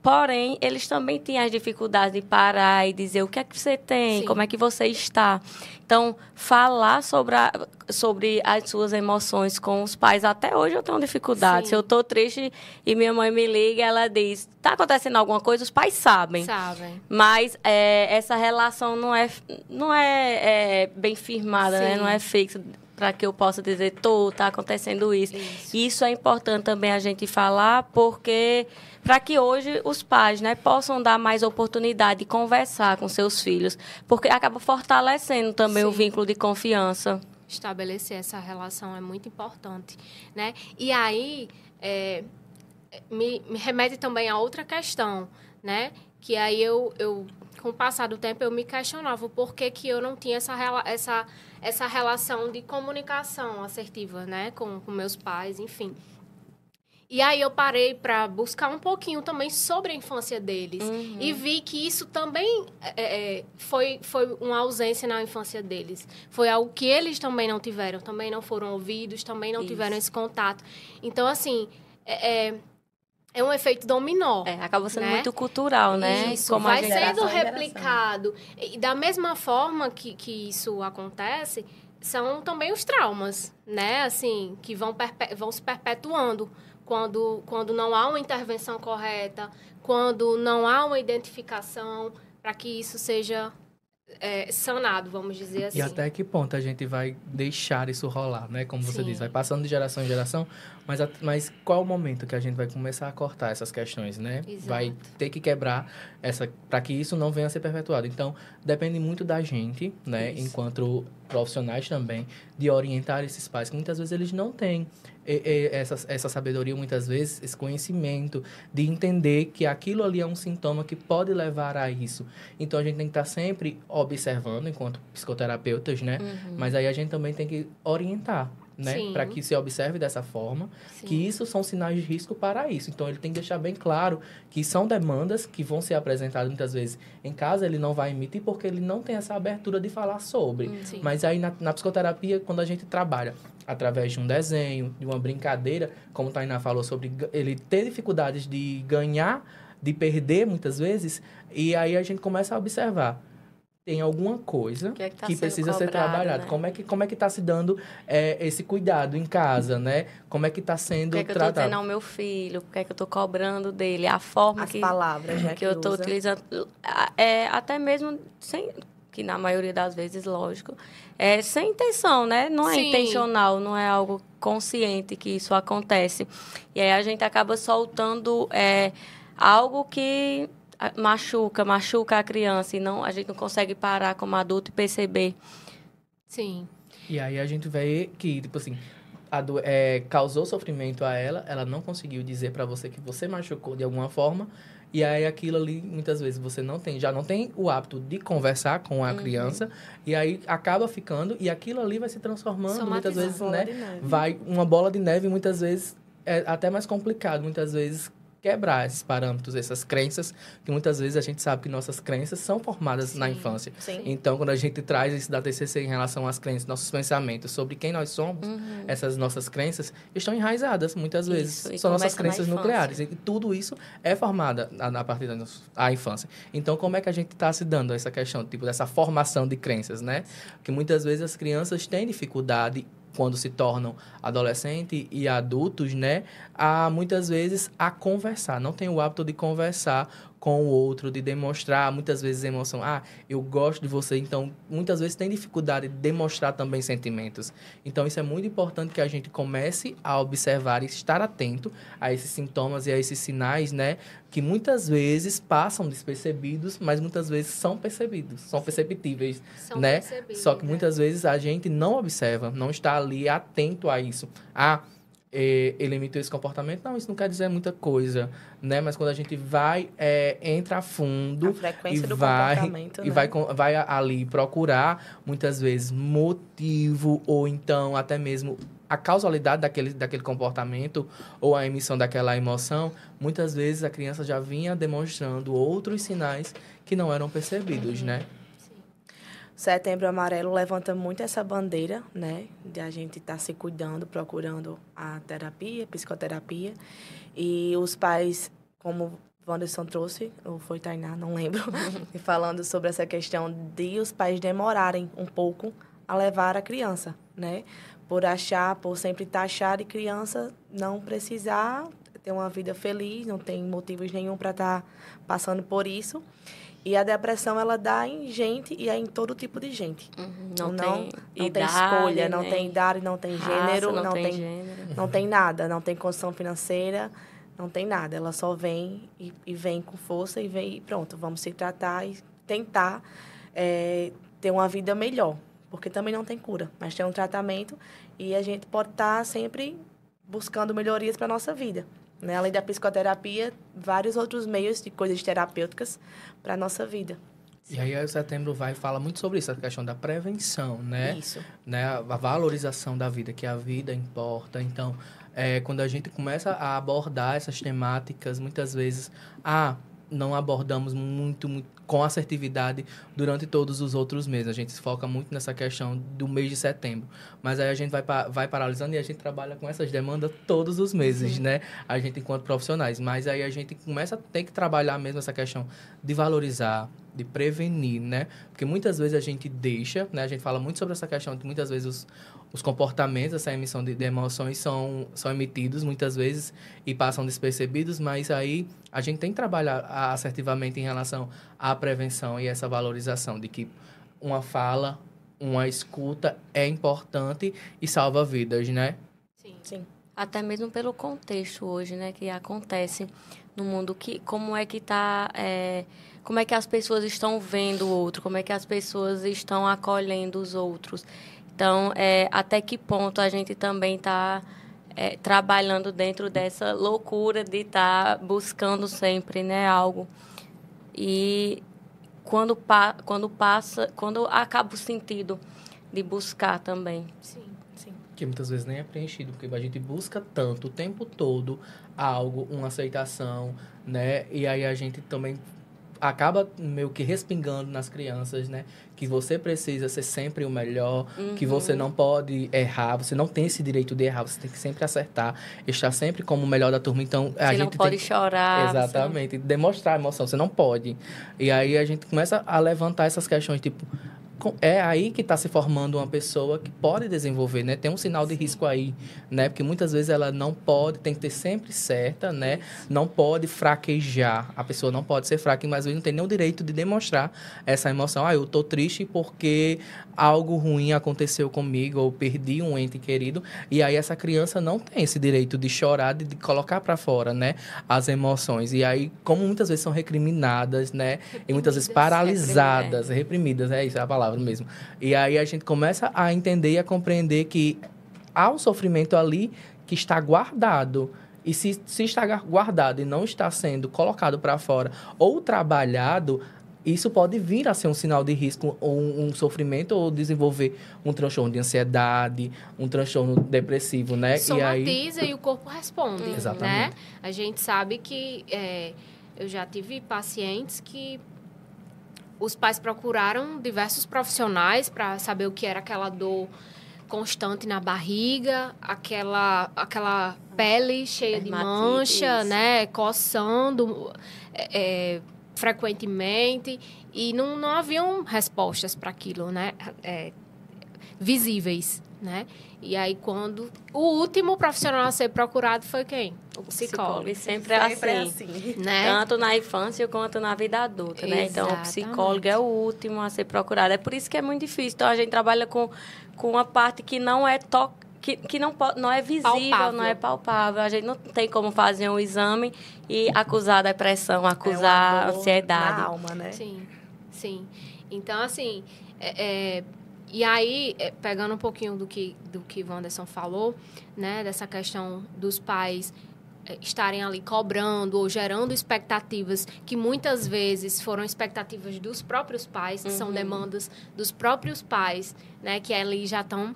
Porém, eles também tinham as dificuldades de parar e dizer o que é que você tem, Sim. como é que você está. Então, falar sobre, a, sobre as suas emoções com os pais, até hoje eu tenho dificuldade. Sim. Se eu estou triste e minha mãe me liga, ela diz: está acontecendo alguma coisa? Os pais sabem. Sabem. Mas é, essa relação não é, não é, é bem firmada, né? não é fixa para que eu possa dizer, tô, tá acontecendo isso. isso. Isso é importante também a gente falar, porque para que hoje os pais né, possam dar mais oportunidade de conversar com seus filhos, porque acaba fortalecendo também Sim. o vínculo de confiança. Estabelecer essa relação é muito importante, né? E aí é, me, me remete também a outra questão, né? Que aí eu, eu com o passar do tempo, eu me questionava o porquê que eu não tinha essa, essa, essa relação de comunicação assertiva, né? Com, com meus pais, enfim. E aí eu parei para buscar um pouquinho também sobre a infância deles. Uhum. E vi que isso também é, é, foi, foi uma ausência na infância deles. Foi algo que eles também não tiveram, também não foram ouvidos, também não isso. tiveram esse contato. Então, assim, é, é é um efeito dominó. É, acaba sendo né? muito cultural, né? Isso, Como vai sendo replicado. E da mesma forma que, que isso acontece, são também os traumas, né? Assim, que vão, vão se perpetuando quando, quando não há uma intervenção correta, quando não há uma identificação para que isso seja é, sanado, vamos dizer assim. E até que ponto a gente vai deixar isso rolar, né? Como você Sim. diz, vai passando de geração em geração, mas, mas qual o momento que a gente vai começar a cortar essas questões, né? Exato. Vai ter que quebrar essa para que isso não venha a ser perpetuado. Então, depende muito da gente, né, isso. enquanto profissionais também, de orientar esses pais que muitas vezes eles não têm essa, essa sabedoria, muitas vezes, esse conhecimento de entender que aquilo ali é um sintoma que pode levar a isso. Então, a gente tem que estar sempre observando, enquanto psicoterapeutas, né? Uhum. Mas aí a gente também tem que orientar, né? Para que se observe dessa forma, Sim. que isso são sinais de risco para isso. Então, ele tem que deixar bem claro que são demandas que vão ser apresentadas muitas vezes em casa, ele não vai emitir porque ele não tem essa abertura de falar sobre. Hum, sim. Mas aí, na, na psicoterapia, quando a gente trabalha através de um desenho, de uma brincadeira, como Tainá falou sobre ele ter dificuldades de ganhar, de perder muitas vezes, e aí a gente começa a observar tem alguma coisa que, é que, tá que precisa cobrado, ser trabalhado. Né? Como é que como é que está se dando é, esse cuidado em casa, né? Como é que está sendo tratado? O que é que tratado? eu estou ao meu filho? O que é que eu estou cobrando dele? A forma As que palavras que, que eu estou utilizando, é até mesmo sem que na maioria das vezes, lógico, é sem intenção, né? Não é Sim. intencional, não é algo consciente que isso acontece. E aí a gente acaba soltando é, algo que machuca, machuca a criança e não a gente não consegue parar como adulto e perceber. Sim. E aí a gente vê que, tipo assim, do, é, causou sofrimento a ela, ela não conseguiu dizer para você que você machucou de alguma forma, e aí aquilo ali, muitas vezes, você não tem, já não tem o hábito de conversar com a uhum. criança, e aí acaba ficando, e aquilo ali vai se transformando, muitas vezes, né? Vai uma bola de neve, muitas vezes é até mais complicado, muitas vezes quebrar esses parâmetros, essas crenças, que muitas vezes a gente sabe que nossas crenças são formadas sim, na infância. Sim. Então, quando a gente traz isso da TCC em relação às crenças, nossos pensamentos sobre quem nós somos, uhum. essas nossas crenças estão enraizadas muitas vezes. Isso, são nossas crenças nucleares. E tudo isso é formada a, a partir da a infância. Então, como é que a gente está se dando essa questão, tipo, dessa formação de crenças, né? Que muitas vezes as crianças têm dificuldade quando se tornam adolescentes e adultos, né, a muitas vezes a conversar, não tem o hábito de conversar com o outro, de demonstrar muitas vezes emoção. Ah, eu gosto de você. Então, muitas vezes tem dificuldade de demonstrar também sentimentos. Então, isso é muito importante que a gente comece a observar e estar atento a esses sintomas e a esses sinais, né? Que muitas vezes passam despercebidos, mas muitas vezes são percebidos, são perceptíveis, são né? Só que né? muitas vezes a gente não observa, não está ali atento a isso. Ah, é, ele emitiu esse comportamento, não, isso não quer dizer muita coisa, né? Mas quando a gente vai, é, entra a fundo a e vai e né? vai, vai ali procurar muitas vezes motivo ou então até mesmo a causalidade daquele, daquele comportamento ou a emissão daquela emoção, muitas vezes a criança já vinha demonstrando outros sinais que não eram percebidos, uhum. né? Setembro Amarelo levanta muito essa bandeira, né? De a gente estar tá se cuidando, procurando a terapia, psicoterapia. E os pais, como Wanderson trouxe, ou foi Tainá, não lembro, falando sobre essa questão de os pais demorarem um pouco a levar a criança, né? Por achar, por sempre taxar de criança não precisar ter uma vida feliz, não tem motivos nenhum para estar tá passando por isso. E a depressão, ela dá em gente e é em todo tipo de gente. Uhum, não, não, tem, não idade, tem escolha, não tem idade, não tem raça, gênero, não, não tem, gênero. não tem nada, não tem condição financeira, não tem nada. Ela só vem e, e vem com força e vem e pronto, vamos se tratar e tentar é, ter uma vida melhor. Porque também não tem cura, mas tem um tratamento e a gente pode estar sempre buscando melhorias para a nossa vida. Né? Além da psicoterapia, vários outros meios de coisas terapêuticas para a nossa vida. E aí o setembro vai fala muito sobre isso, a questão da prevenção, né? Isso. Né? A valorização da vida, que a vida importa. Então, é, quando a gente começa a abordar essas temáticas, muitas vezes, ah, não abordamos muito, muito, com assertividade durante todos os outros meses. A gente se foca muito nessa questão do mês de setembro. Mas aí a gente vai, vai paralisando e a gente trabalha com essas demandas todos os meses, Sim. né? A gente enquanto profissionais. Mas aí a gente começa a ter que trabalhar mesmo essa questão de valorizar, de prevenir, né? Porque muitas vezes a gente deixa, né? A gente fala muito sobre essa questão de muitas vezes os, os comportamentos, essa emissão de, de, emoções são, são emitidos muitas vezes e passam despercebidos, mas aí a gente tem que trabalhar assertivamente em relação à prevenção e essa valorização de que uma fala, uma escuta é importante e salva vidas, né? Sim. Sim. Até mesmo pelo contexto hoje, né, que acontece no mundo, que como é que está, é, como é que as pessoas estão vendo o outro, como é que as pessoas estão acolhendo os outros. Então, é, até que ponto a gente também está é, trabalhando dentro dessa loucura de estar tá buscando sempre né, algo. E quando, pa, quando passa, quando acaba o sentido de buscar também. Sim, sim. Que muitas vezes nem é preenchido, porque a gente busca tanto o tempo todo algo, uma aceitação, né? E aí a gente também acaba meio que respingando nas crianças, né? Que você precisa ser sempre o melhor, uhum. que você não pode errar, você não tem esse direito de errar, você tem que sempre acertar, estar sempre como o melhor da turma. Então, a você gente não pode tem... chorar. Exatamente, você... demonstrar emoção, você não pode. E aí a gente começa a levantar essas questões, tipo, é aí que está se formando uma pessoa que pode desenvolver, né? Tem um sinal de risco aí, né? Porque muitas vezes ela não pode, tem que ter sempre certa, né? Não pode fraquejar. A pessoa não pode ser fraca, mas às vezes não tem nem o direito de demonstrar essa emoção. Ah, eu tô triste porque algo ruim aconteceu comigo ou perdi um ente querido. E aí essa criança não tem esse direito de chorar, de, de colocar para fora, né? As emoções. E aí, como muitas vezes são recriminadas, né? Reprimidas, e muitas vezes paralisadas, reprimidas, é isso é a palavra palavra mesmo. E aí a gente começa a entender e a compreender que há um sofrimento ali que está guardado. E se, se está guardado e não está sendo colocado para fora ou trabalhado, isso pode vir a ser um sinal de risco, ou um, um, sofrimento, ou desenvolver um transtorno de ansiedade, um transtorno depressivo, né? Somatiza e, aí... e o corpo responde, né? Exatamente. né? A gente sabe que... É, eu já tive pacientes que os pais procuraram diversos profissionais para saber o que era aquela dor constante na barriga, aquela aquela pele cheia de mancha, né, coçando é, é, frequentemente e não, não haviam respostas para aquilo, né, é, visíveis, né? E aí, quando. O último profissional a ser procurado foi quem? O psicólogo. E sempre, é sempre é assim. assim. Né? Tanto na infância quanto na vida adulta, né? Então, o psicólogo é o último a ser procurado. É por isso que é muito difícil. Então, a gente trabalha com, com uma parte que não é to que, que não, não é visível, palpável. não é palpável. A gente não tem como fazer um exame e acusar depressão, acusar é ansiedade. Na alma, né? Sim, sim. Então, assim, é, é e aí, é, pegando um pouquinho do que, do que Wanderson falou, né, dessa questão dos pais é, estarem ali cobrando ou gerando expectativas que muitas vezes foram expectativas dos próprios pais, que uhum. são demandas dos próprios pais, né, que ali já estão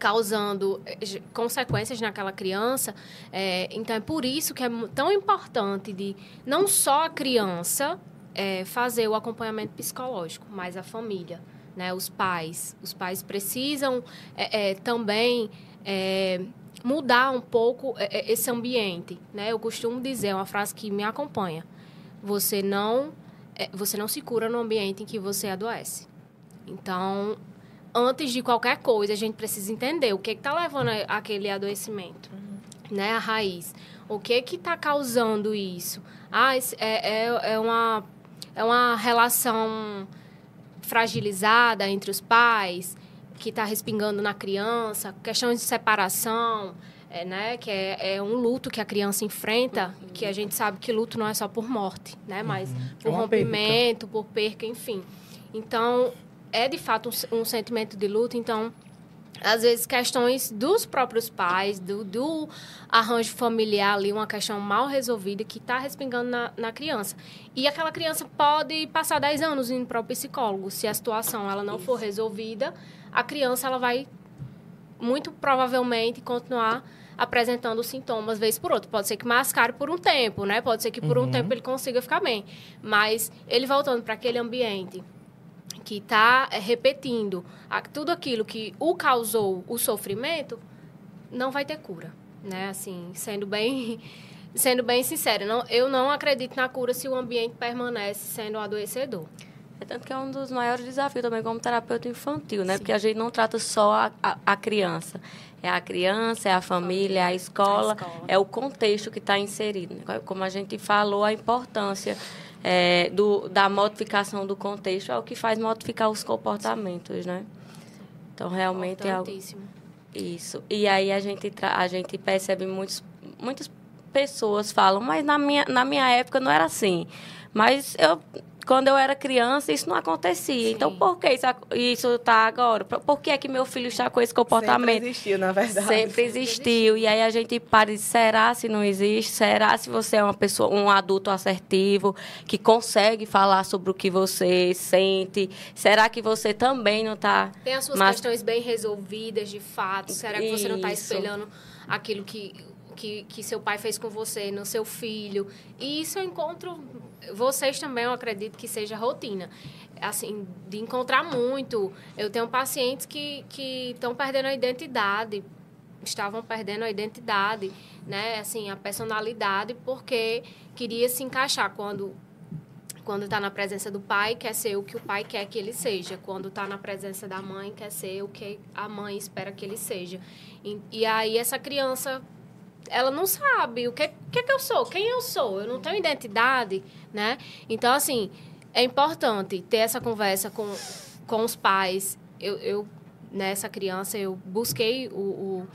causando é, consequências naquela criança. É, então, é por isso que é tão importante de não só a criança é, fazer o acompanhamento psicológico, mas a família né? Os pais. Os pais precisam é, é, também é, mudar um pouco é, esse ambiente, né? Eu costumo dizer uma frase que me acompanha: você não você não se cura no ambiente em que você adoece. Então, antes de qualquer coisa, a gente precisa entender o que está levando aquele adoecimento, uhum. né? A raiz. O que que está causando isso? Ah, é, é, é, uma, é uma relação fragilizada entre os pais, que está respingando na criança, questões de separação, é, né, que é, é, um luto que a criança enfrenta, uhum. que a gente sabe que luto não é só por morte, né, mas uhum. por é rompimento, perca. por perca, enfim. Então, é de fato um, um sentimento de luto, então às vezes questões dos próprios pais, do, do arranjo familiar ali, uma questão mal resolvida que está respingando na, na, criança. E aquela criança pode passar 10 anos indo para o psicólogo. Se a situação ela não Isso. for resolvida, a criança ela vai muito provavelmente continuar apresentando sintomas vez por outra. Pode ser que mascare por um tempo, né? Pode ser que por uhum. um tempo ele consiga ficar bem. Mas ele voltando para aquele ambiente que está é, repetindo tudo aquilo que o causou o sofrimento, não vai ter cura, né? Assim, sendo bem, sendo bem sincero, não, eu não acredito na cura se o ambiente permanece sendo adoecedor. É tanto que é um dos maiores desafios também como terapeuta infantil, né? Sim. Porque a gente não trata só a, a, a, criança. É a criança, é a família, é a escola, a escola. é o contexto que está inserido. Né? Como a gente falou, a importância é, do, da modificação do contexto é o que faz modificar os comportamentos, né? Então, realmente é algo... Isso. E aí a gente, a gente percebe muitos, muitas pessoas falam, mas na minha, na minha época não era assim. Mas eu quando eu era criança, isso não acontecia. Sim. Então, por que isso está agora? Por que é que meu filho está com esse comportamento? Sempre existiu, na verdade. Sempre existiu. E aí a gente para de será se não existe? Será se você é uma pessoa, um adulto assertivo, que consegue falar sobre o que você sente? Será que você também não está... Tem as suas mas... questões bem resolvidas, de fato? Será que você não está espelhando aquilo que que, que seu pai fez com você, no seu filho. E isso eu encontro, vocês também, eu acredito que seja rotina. Assim, de encontrar muito. Eu tenho pacientes que estão perdendo a identidade, estavam perdendo a identidade, né? Assim, a personalidade, porque queria se encaixar quando quando está na presença do pai, quer ser o que o pai quer que ele seja. Quando está na presença da mãe, quer ser o que a mãe espera que ele seja. E, e aí essa criança ela não sabe o que, que, que eu sou, quem eu sou, eu não tenho identidade, né? Então, assim, é importante ter essa conversa com, com os pais. Eu, eu nessa criança, eu busquei o, o,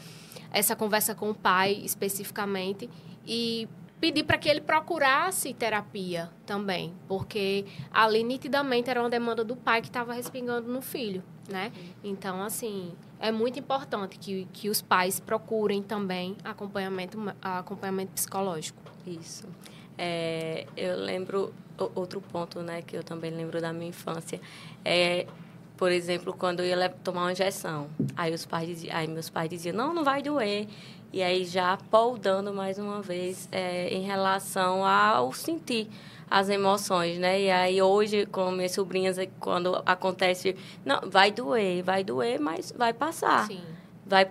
essa conversa com o pai especificamente e pedi para que ele procurasse terapia também, porque ali nitidamente era uma demanda do pai que estava respingando no filho, né? Então, assim, é muito importante que, que os pais procurem também acompanhamento, acompanhamento psicológico. Isso. É, eu lembro outro ponto, né, que eu também lembro da minha infância, é, por exemplo, quando eu ia tomar uma injeção, aí os pais diziam, aí meus pais diziam, não, não vai doer. E aí já poldando mais uma vez é, em relação ao sentir as emoções, né? E aí hoje, com minhas sobrinhas, quando acontece, não, vai doer, vai doer, mas vai passar. Sim. Vai,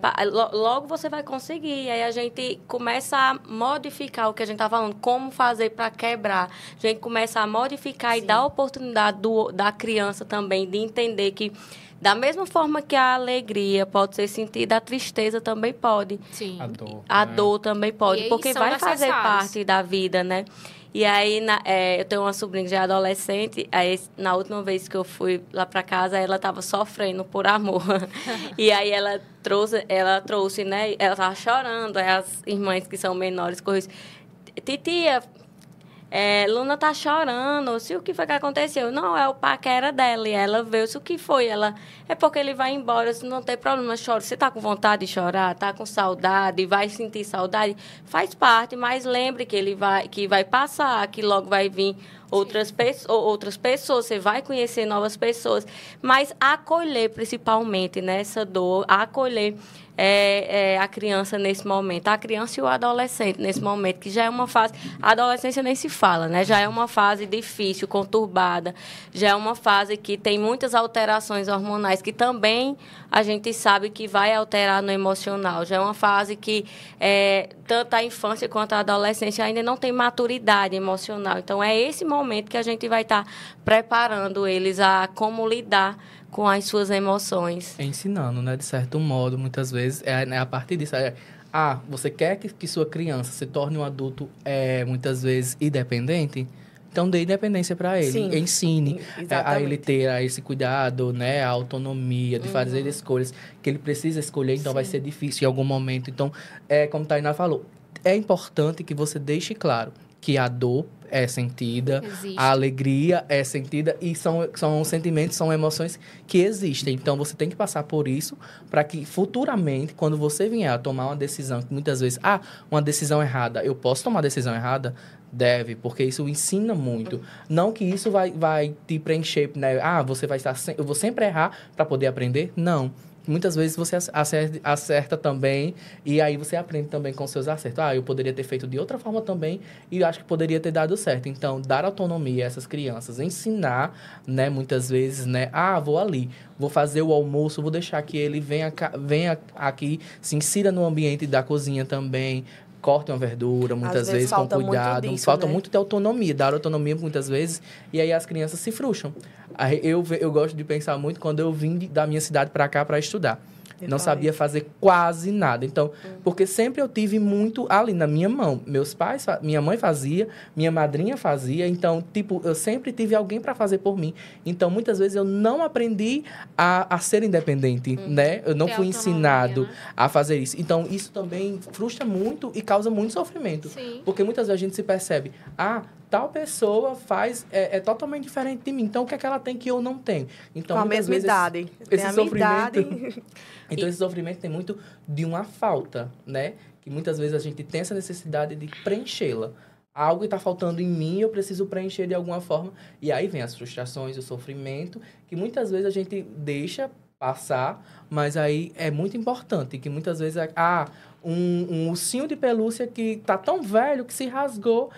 logo você vai conseguir. Aí a gente começa a modificar o que a gente está falando, como fazer para quebrar. A gente começa a modificar Sim. e dar a oportunidade do, da criança também de entender que da mesma forma que a alegria pode ser sentida, a tristeza também pode. Sim. A dor. A né? dor também pode, porque vai fazer parte da vida, né? E aí, na, é, eu tenho uma sobrinha que já é adolescente, aí na última vez que eu fui lá para casa, ela estava sofrendo por amor. e aí ela trouxe, ela trouxe, né? Ela estava chorando, aí as irmãs que são menores correram, titia, é, Luna tá chorando, se o que foi que aconteceu? Não, é o paquera dela. E ela se o que foi? Ela, é porque ele vai embora, se não tem problema, chora. Você tá com vontade de chorar, tá com saudade, vai sentir saudade, faz parte, mas lembre que ele vai, que vai passar, que logo vai vir outras, pe outras pessoas, você vai conhecer novas pessoas, mas acolher principalmente nessa dor, acolher é, é, a criança nesse momento, a criança e o adolescente nesse momento, que já é uma fase, a adolescência nem se fala, né? Já é uma fase difícil, conturbada, já é uma fase que tem muitas alterações hormonais que também a gente sabe que vai alterar no emocional. Já é uma fase que é, tanto a infância quanto a adolescência ainda não tem maturidade emocional. Então é esse momento que a gente vai estar tá preparando eles a como lidar com as suas emoções. Ensinando, né? De certo modo, muitas vezes, é, né, a partir disso. É, ah, você quer que, que sua criança se torne um adulto, é, muitas vezes, independente? Então, dê independência para ele. Sim, Ensine a, a ele ter a esse cuidado, né? A autonomia de uhum. fazer escolhas que ele precisa escolher, então Sim. vai ser difícil em algum momento. Então, é como Tainá falou, é importante que você deixe claro que a dor é sentida, Existe. a alegria é sentida e são, são sentimentos, são emoções que existem. Então você tem que passar por isso para que futuramente, quando você vier a tomar uma decisão, que muitas vezes, ah, uma decisão errada, eu posso tomar decisão errada? Deve, porque isso ensina muito. Não que isso vai, vai te preencher, né? Ah, você vai estar. Eu vou sempre errar para poder aprender? Não muitas vezes você acerta, acerta, também e aí você aprende também com seus acertos. Ah, eu poderia ter feito de outra forma também e acho que poderia ter dado certo. Então, dar autonomia a essas crianças, ensinar, né, muitas vezes, né, ah, vou ali, vou fazer o almoço, vou deixar que ele venha, venha aqui, se insira no ambiente da cozinha também, cortem uma verdura, muitas vezes, vezes com cuidado. Muito disso, falta né? muito de autonomia, dar autonomia muitas vezes, e aí as crianças se frustram. Eu, eu gosto de pensar muito quando eu vim da minha cidade para cá para estudar. Eu não sabia fazer quase nada. Então, porque sempre eu tive muito ali na minha mão. Meus pais, minha mãe fazia, minha madrinha fazia. Então, tipo, eu sempre tive alguém para fazer por mim. Então, muitas vezes eu não aprendi a, a ser independente, né? Eu não Ter fui ensinado né? a fazer isso. Então, isso também frustra muito e causa muito sofrimento. Sim. Porque muitas vezes a gente se percebe, ah, tal pessoa faz, é, é totalmente diferente de mim. Então, o que é que ela tem que eu não tenho? Então, Com a mesma vezes, idade. esse Tem a minha sofrimento- idade. Então, esse sofrimento tem muito de uma falta, né? Que muitas vezes a gente tem essa necessidade de preenchê-la. Algo está faltando em mim, eu preciso preencher de alguma forma. E aí vem as frustrações, o sofrimento, que muitas vezes a gente deixa passar, mas aí é muito importante, que muitas vezes, ah, um, um ursinho de pelúcia que tá tão velho que se rasgou,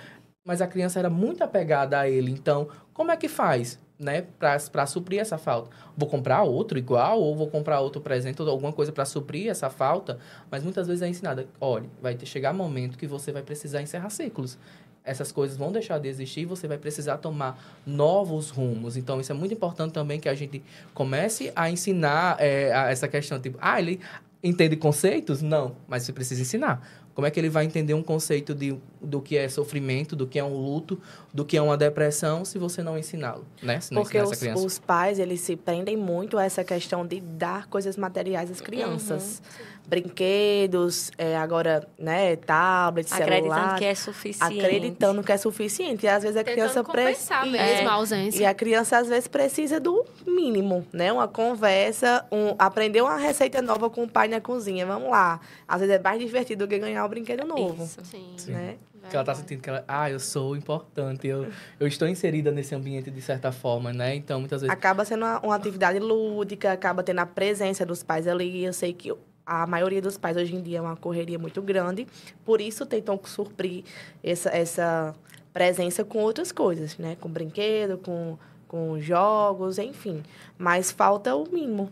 mas a criança era muito apegada a ele. Então, como é que faz, né, para suprir essa falta? Vou comprar outro igual ou vou comprar outro presente ou alguma coisa para suprir essa falta? Mas muitas vezes é ensinada, olha, vai ter chegar momento que você vai precisar encerrar ciclos. Essas coisas vão deixar de existir e você vai precisar tomar novos rumos. Então, isso é muito importante também que a gente comece a ensinar é, a- essa questão, tipo, ah, ele entende conceitos? Não, mas você precisa ensinar. Como é que ele vai entender um conceito de, do que é sofrimento, do que é um luto, do que é uma depressão, se você não ensiná-lo, né? Se não Porque ensinar os, essa criança. os pais, eles se prendem muito a essa questão de dar coisas materiais às crianças. Brinquedos, é, agora, né, tablets, Acreditando celular. que é suficiente. Acreditando que é suficiente. E às vezes a criança Tentando compensar precisa. mesmo É. a ausência. E a criança, às vezes, precisa do mínimo, né? Uma conversa, um, aprender uma receita nova com o pai na cozinha. Vamos lá. Às vezes é mais divertido do que ganhar um brinquedo novo. Isso. Sim. Né? Que ela tá sentindo que ela, ah, eu sou importante, eu, eu estou inserida nesse ambiente de certa forma, né? Então, muitas vezes. Acaba sendo uma, uma atividade lúdica, acaba tendo a presença dos pais ali. Eu sei que a maioria dos pais hoje em dia é uma correria muito grande, por isso tentam suprir essa, essa presença com outras coisas, né? Com brinquedo, com, com jogos, enfim. Mas falta o mínimo.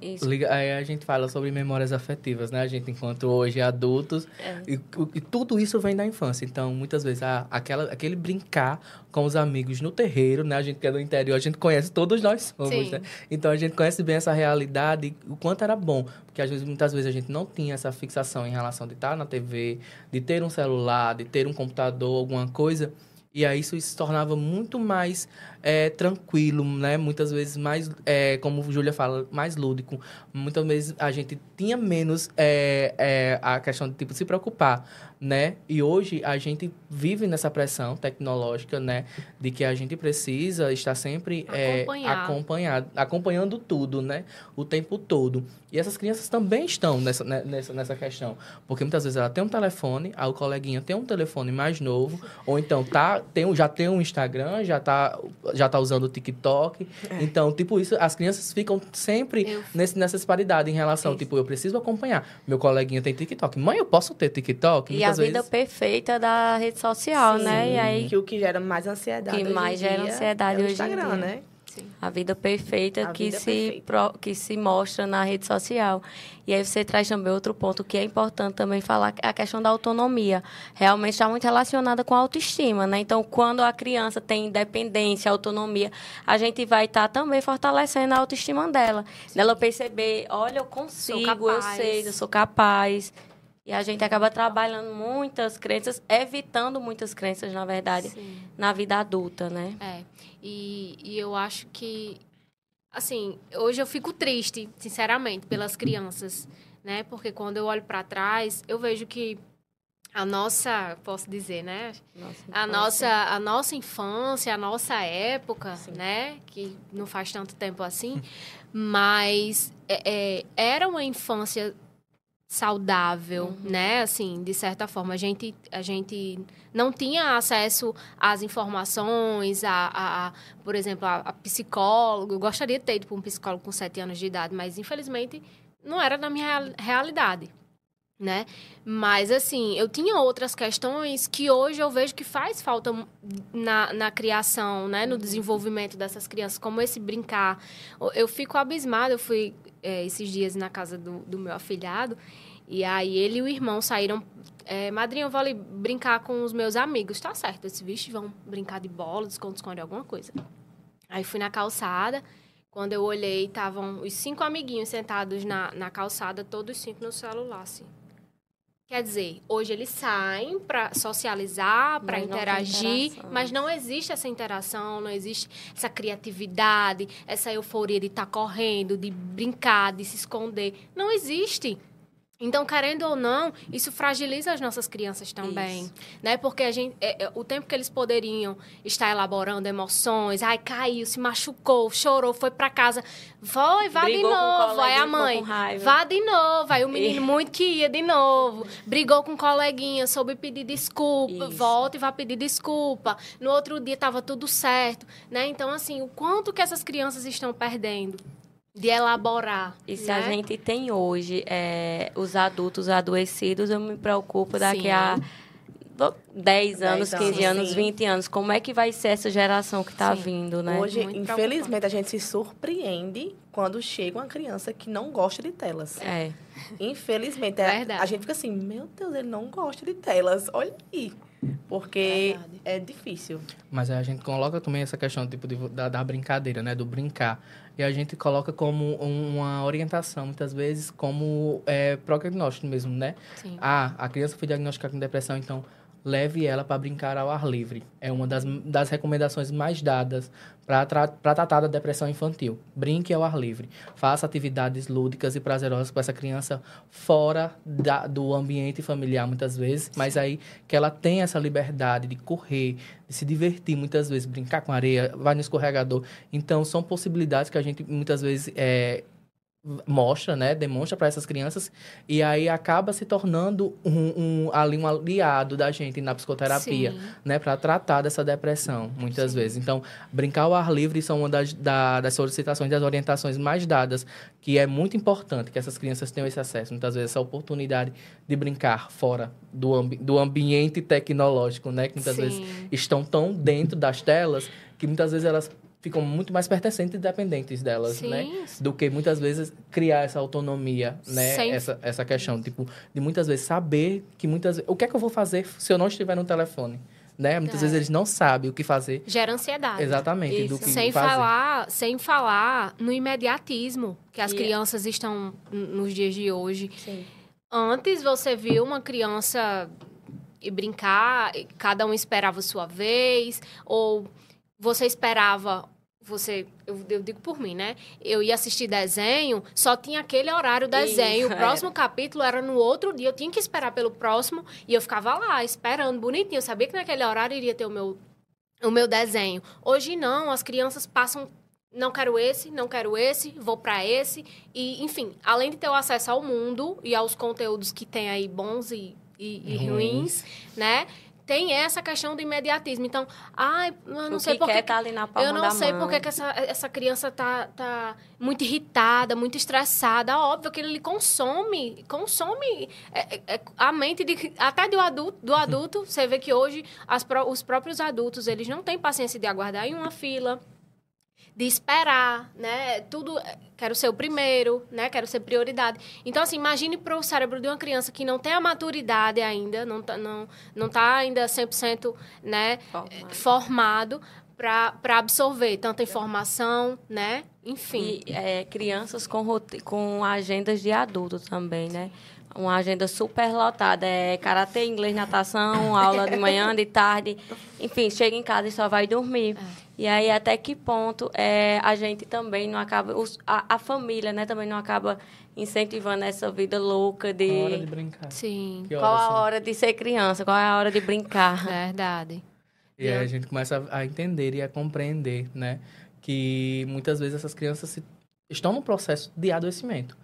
Isso. Aí a gente fala sobre memórias afetivas, né? A gente, enquanto hoje adultos, É. e, e tudo isso vem da infância. Então, muitas vezes, ah, aquela, aquele brincar com os amigos no terreiro, né? A gente que é do interior, a gente conhece, todos nós somos, Sim. né? Então, a gente conhece bem essa realidade, e o quanto era bom. Porque, às vezes, muitas vezes, a gente não tinha essa fixação em relação de estar na TV, de ter um celular, de ter um computador, alguma coisa. E aí, isso se tornava muito mais é, tranquilo, né? Muitas vezes mais, é, como a Júlia fala, mais lúdico. Muitas vezes a gente tinha menos é, é, a questão de, tipo, se preocupar, né? E hoje a gente vive nessa pressão tecnológica, né? De que a gente precisa estar sempre é, acompanhado, acompanhando tudo, né? O tempo todo. E essas crianças também estão nessa, né, nessa, nessa questão. Porque muitas vezes ela tem um telefone, o coleguinha tem um telefone mais novo, ou então tá, tem, já tem um Instagram, já tá, já tá usando o TikTok. Então, tipo, isso, as crianças ficam sempre Eu- nesse, nessa disparidade em relação, Isso. tipo, eu preciso acompanhar. Meu coleguinha tem TikTok. Mãe, eu posso ter TikTok? E a Muitas vida vezes... perfeita da rede social, né? E aí, Que o que gera mais ansiedade. Que mais gera ansiedade é o hoje em Instagram, dia. né? Sim. a vida perfeita A que vida se perfeita. pro- que se mostra na rede social. E aí você traz também outro ponto que é importante também falar, é a questão da autonomia. Realmente está muito relacionada com a autoestima, né? Então, quando a criança tem independência, autonomia, a gente vai estar também fortalecendo a autoestima dela. Dela perceber, olha, eu consigo, eu sei, eu sou capaz. E a gente acaba trabalhando muitas crenças, evitando muitas crenças, na verdade, Sim. na vida adulta, né? É. E, e eu acho que, assim, hoje eu fico triste, sinceramente, pelas crianças, né? Porque quando eu olho para trás, eu vejo que a nossa, posso dizer, né? A nossa, a nossa infância, a nossa época, né? Que não faz tanto tempo assim, mas é, é, era uma infância saudável, né? Assim, de certa forma, a gente, a gente não tinha acesso às informações, a, a, a, por exemplo, a, a psicólogo. Eu gostaria de ter ido para um psicólogo com sete anos de idade, mas infelizmente não era da minha real- realidade, né? Mas assim, eu tinha outras questões que hoje eu vejo que faz falta na, na criação, né? No desenvolvimento dessas crianças, como esse brincar. Eu- Eu fico abismada, eu fui é, esses dias na casa do, do meu afilhado, e aí ele e o irmão saíram é, madrinha, eu vou ali brincar com os meus amigos. Tá certo, esse bicho vão brincar de bola, esconde-esconde alguma coisa. Aí fui na calçada, quando eu olhei, estavam os cinco amiguinhos sentados na, na calçada, todos cinco no celular, assim. Quer dizer, hoje eles saem para socializar, para interagir, mas não existe essa interação, não existe essa criatividade, essa euforia de estar tá correndo, de brincar, de se esconder. Não existe. Então, querendo ou não, isso fragiliza as nossas crianças também, isso. né? Porque a gente, é, é, o tempo que eles poderiam estar elaborando emoções, ai, caiu, se machucou, chorou, foi para casa, foi, vá brigou de novo, aí a mãe, vá de novo, aí o menino e... muito que ia de novo, brigou com o coleguinha, soube pedir desculpa, isso. volta e vá pedir desculpa. No outro dia estava tudo certo, né? Então, assim, o quanto que essas crianças estão perdendo? De elaborar. E se né? a gente tem hoje é, os adultos adoecidos, eu me preocupo daqui sim. a 10 anos, 10 15 anos, sim. 20 anos. Como é que vai ser essa geração que está vindo, né? Hoje, Muito infelizmente, a gente se surpreende quando chega uma criança que não gosta de telas. É. Infelizmente, é, a gente fica assim, meu Deus, ele não gosta de telas. Olha aí. Porque Verdade. é difícil. Mas a gente coloca também essa questão tipo, de, da, da brincadeira, né? Do brincar. E a gente coloca como uma orientação, muitas vezes, como é, diagnóstico mesmo, né? Sim. Ah, a criança foi diagnosticada com depressão, então leve ela para brincar ao ar livre. É uma das, das recomendações mais dadas para tra tratar da depressão infantil. Brinque ao ar livre. Faça atividades lúdicas e prazerosas com essa criança fora da, do ambiente familiar, muitas vezes, mas aí que ela tenha essa liberdade de correr, de se divertir, muitas vezes, brincar com areia, vai no escorregador. Então, são possibilidades que a gente, muitas vezes, é, mostra, né, demonstra para essas crianças e aí acaba se tornando um, um, ali um aliado da gente na psicoterapia, Sim. né, para tratar dessa depressão muitas Sim. vezes. Então, brincar ao ar livre são uma das, da, das solicitações, das orientações mais dadas, que é muito importante que essas crianças tenham esse acesso, muitas vezes essa oportunidade de brincar fora do, ambi do ambiente tecnológico, né, que muitas Sim. vezes estão tão dentro das telas que muitas vezes elas ficam muito mais pertencentes e dependentes delas, Sim. né? Do que muitas vezes criar essa autonomia, né? Sem... Essa, essa questão, tipo, de muitas vezes saber que muitas vezes... O que é que eu vou fazer se eu não estiver no telefone? Né? Muitas é. vezes eles não sabem o que fazer. Gera ansiedade. Exatamente, Isso. do que sem fazer. Falar, sem falar no imediatismo que as crianças estão nos dias de hoje. Sim. Antes você viu uma criança e brincar, cada um esperava sua vez, ou você esperava você, eu, eu, digo por mim, né? Eu ia assistir desenho, só tinha aquele horário desenho. Isso, o próximo era. capítulo era no outro dia, eu tinha que esperar pelo próximo e eu ficava lá esperando, bonitinho. Eu sabia que naquele horário iria ter o meu, o meu desenho. Hoje não, as crianças passam não quero esse, não quero esse, vou para esse. E, enfim, além de ter o acesso ao mundo e aos conteúdos que tem aí bons e, e, e ruins, né? Tem essa questão do imediatismo. Então, ai, eu não o sei porque tá ali na palma eu não sei porque que essa, essa criança tá, tá muito irritada, muito estressada. Óbvio que ele consome, consome é, é, é a mente de, até do adulto, do adulto. Você vê que hoje as, os próprios adultos eles não têm paciência de aguardar em uma fila de esperar, né? Tudo, quero ser o primeiro, né? Quero ser prioridade. Então, assim, imagine para o cérebro de uma criança que não tem a maturidade ainda, não tá, não, não tá ainda 100% né, formado, formado para absorver tanta informação, né? Enfim. E é, crianças com, com agendas de adulto também, né? uma agenda super lotada. É karatê, inglês, natação, aula de manhã, de tarde. Enfim, chega em casa e só vai dormir. É. E aí, até que ponto é, a gente também não acaba... Os, a, a família, né, também não acaba incentivando essa vida louca de... A hora de brincar. Sim. Qual a hora de ser criança? Qual é a hora de brincar? Verdade. E aí a gente começa a entender e a compreender, né? Que muitas vezes essas crianças se, estão no processo de adoecimento.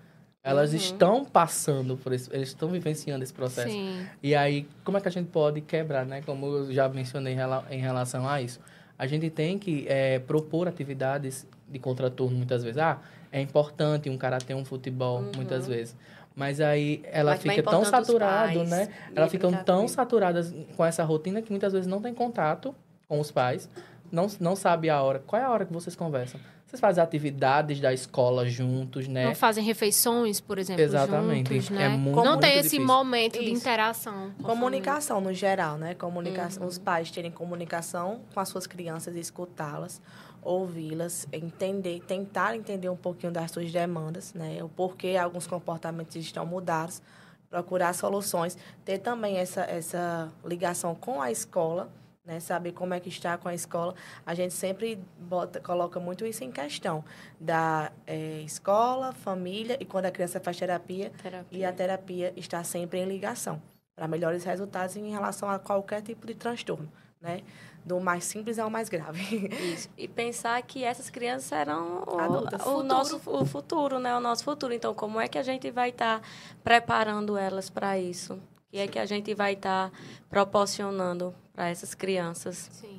Elas uhum. estão passando por isso, eles estão vivenciando esse processo. Sim. E aí, como é que a gente pode quebrar, né? Como eu já mencionei em relação a isso. A gente tem que é, propor atividades de contraturno muitas vezes. Ah, é importante um cara ter um futebol uhum. muitas vezes. Mas aí ela Mas fica tão saturada, né? Elas ficam tão saturadas com essa rotina que muitas vezes não tem contato com os pais, não, não sabe a hora. Qual é a hora que vocês conversam? Vocês fazem atividades da escola juntos, né? Não fazem refeições, por exemplo, Exatamente. juntos, né? É muito, não muito tem esse difícil. momento de Isso. interação. com a Comunicação no geral, né? Comunicação, os pais terem comunicação com as suas crianças, escutá-las, ouvi-las, entender, tentar entender um pouquinho das suas demandas, né? O porquê alguns comportamentos estão mudados, procurar soluções, ter também essa essa ligação com a escola, né? Saber como é que está com a escola. A gente sempre bota, coloca muito isso em questão da eh, escola, família e quando a criança faz terapia, Terapia. e a terapia está sempre em ligação para melhores resultados em relação a qualquer tipo de transtorno, né? Do mais simples ao mais grave. Isso. E pensar que essas crianças serão o, Adultas. o Futuro. nosso o futuro, né? O nosso futuro. Então, como é que a gente vai estar preparando elas para isso? O que é que a gente vai estar proporcionando para essas crianças? Sim.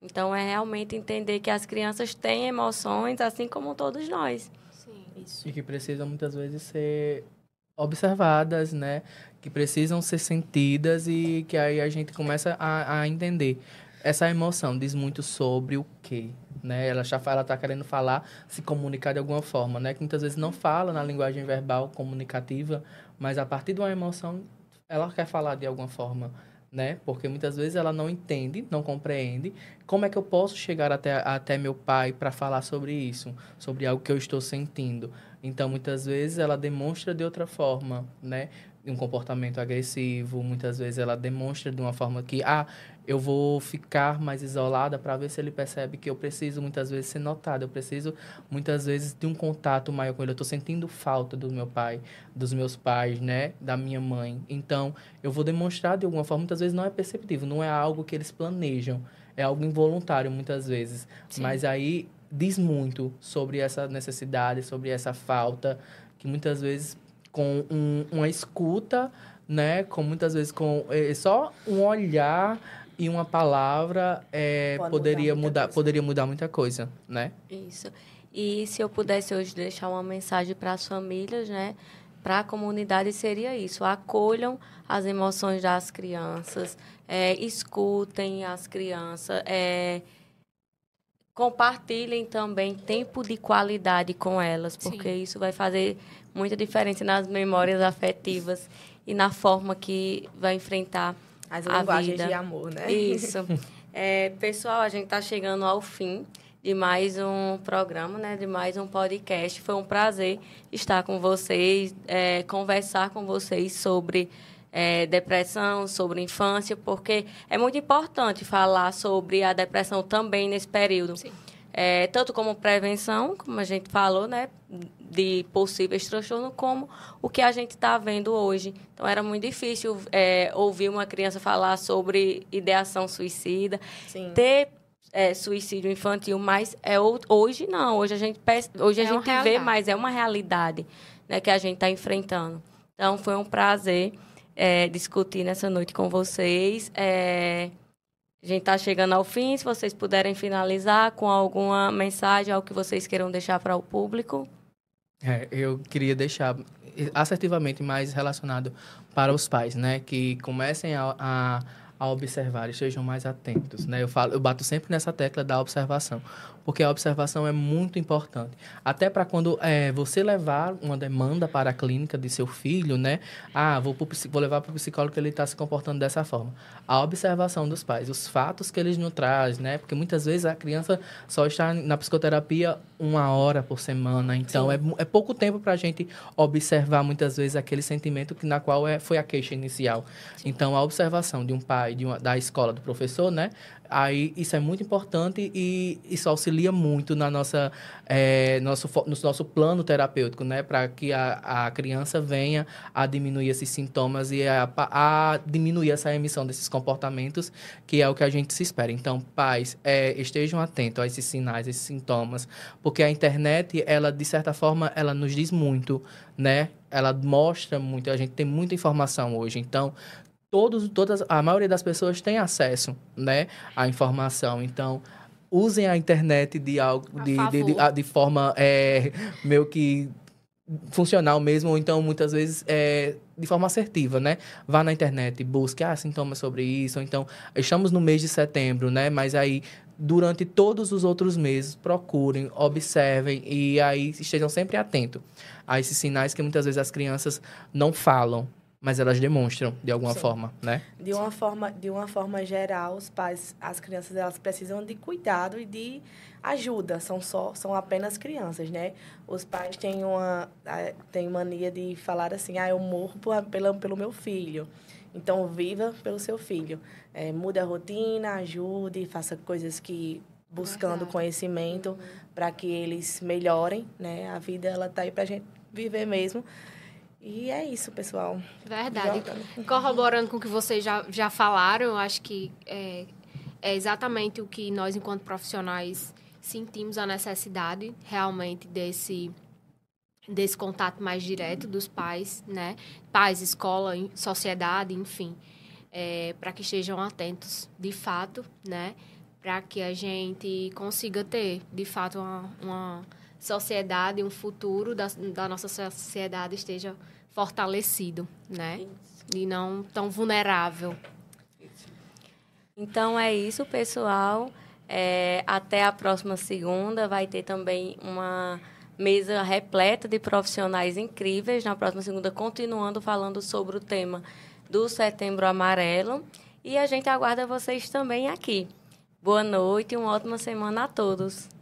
Então, é realmente entender que as crianças têm emoções, assim como todos nós. Sim. Isso. E que precisam muitas vezes ser observadas, né? Que precisam ser sentidas e que aí a gente começa a, a entender. Essa emoção diz muito sobre o quê, né? Ela já fala, tá querendo falar, se comunicar de alguma forma, né? Que muitas vezes não fala na linguagem verbal comunicativa, mas a partir de uma emoção ela quer falar de alguma forma, né? Porque muitas vezes ela não entende, não compreende. Como é que eu posso chegar até, até meu pai para falar sobre isso, sobre algo que eu estou sentindo? Então, muitas vezes ela demonstra de outra forma, né? Um comportamento agressivo, muitas vezes ela demonstra de uma forma que, ah, eu vou ficar mais isolada para ver se ele percebe que eu preciso muitas vezes ser notada, eu preciso muitas vezes de um contato maior com ele. Eu estou sentindo falta do meu pai, dos meus pais, né, da minha mãe. Então, eu vou demonstrar de alguma forma, muitas vezes não é perceptível, não é algo que eles planejam, é algo involuntário muitas vezes. Sim. Mas aí diz muito sobre essa necessidade, sobre essa falta, que muitas vezes com um, uma escuta, né, com muitas vezes com eh, só um olhar e uma palavra mudar poderia mudar coisa. poderia mudar muita coisa, né? Isso. E se eu pudesse hoje deixar uma mensagem para as famílias, né? Para a comunidade seria isso: acolham as emoções das crianças, é, escutem as crianças, é, compartilhem também tempo de qualidade com elas, porque Sim. isso vai fazer muita diferença nas memórias afetivas e na forma que vai enfrentar As a linguagens vida. de amor, né? Isso. É, pessoal, a gente está chegando ao fim de mais um programa, né? De mais um podcast. Foi um prazer estar com vocês, é, conversar com vocês sobre é, depressão, sobre infância, porque é muito importante falar sobre a depressão também nesse período. É, tanto como prevenção, como a gente falou, né, de possíveis transtornos, como o que a gente está vendo hoje. Então, era muito difícil é, ouvir uma criança falar sobre ideação suicida, Sim. ter é, suicídio infantil, mas é, hoje não. Hoje a gente, hoje a É gente vê, mas é uma realidade né, que a gente está enfrentando. Então, foi um prazer é, discutir nessa noite com vocês. É, a gente está chegando ao fim. Se vocês puderem finalizar com alguma mensagem, algo que vocês queiram deixar para o público. É, eu queria deixar assertivamente mais relacionado para os pais, né? Que comecem a, a, a observar estejam mais atentos, né? Eu, falo, eu bato sempre nessa tecla da observação, porque a observação é muito importante. Até para quando é, você levar uma demanda para a clínica de seu filho, né? Ah, vou, pro vou levar para o psicólogo que ele está se comportando dessa forma. A observação dos pais, os fatos que eles nos trazem, né? Porque muitas vezes a criança só está na psicoterapia uma hora por semana, então é, é pouco tempo para a gente observar muitas vezes aquele sentimento que na qual é, foi a queixa inicial. Então a observação de um pai, de uma, da escola, do professor, né? Aí isso é muito importante e isso auxilia muito na nossa, é, nosso, no nosso plano terapêutico, né? Para que a, a criança venha a diminuir esses sintomas e a, a diminuir essa emissão desses comportamentos, que é o que a gente se espera. Então, pais, é, estejam atentos a esses sinais, esses sintomas, porque a internet, ela, de certa forma, ela nos diz muito, né? Ela mostra muito, a gente tem muita informação hoje. Então, todos, todas, a maioria das pessoas tem acesso, né, à informação. Então, usem a internet de algo de, de, de, de forma é, meio que funcional mesmo, ou então muitas vezes é, de forma assertiva, né? Vá na internet, busque ah, sintomas sobre isso, ou então estamos no mês de setembro, né? Mas aí durante todos os outros meses, procurem, observem e aí estejam sempre atentos a esses sinais que muitas vezes as crianças não falam, mas elas demonstram de alguma Sim. forma, né? De uma forma, de uma forma geral, os pais, as crianças, elas precisam de cuidado e de ajuda. São só, são apenas crianças, né? Os pais têm uma, têm mania de falar assim, ah, eu morro por, pelo, pelo meu filho. Então, viva pelo seu filho. É, mude a rotina, ajude, faça coisas que buscando Verdade. conhecimento uhum. para que eles melhorem, né? A vida ela tá aí para gente viver mesmo. E é isso, pessoal. Verdade. Corroborando com o que vocês já, já falaram, eu acho que é, é exatamente o que nós, enquanto profissionais, sentimos a necessidade realmente desse desse contato mais direto dos pais, né? Pais, escola, sociedade, enfim, é, para que estejam atentos, de fato, né? Para que a gente consiga ter, de fato, uma, uma sociedade, um futuro da, da nossa sociedade esteja fortalecido, né? Isso. E não tão vulnerável. Então é isso, pessoal. É, até a próxima segunda vai ter também uma mesa repleta de profissionais incríveis. Na próxima segunda, continuando falando sobre o tema do Setembro Amarelo. E a gente aguarda vocês também aqui. Boa noite e uma ótima semana a todos.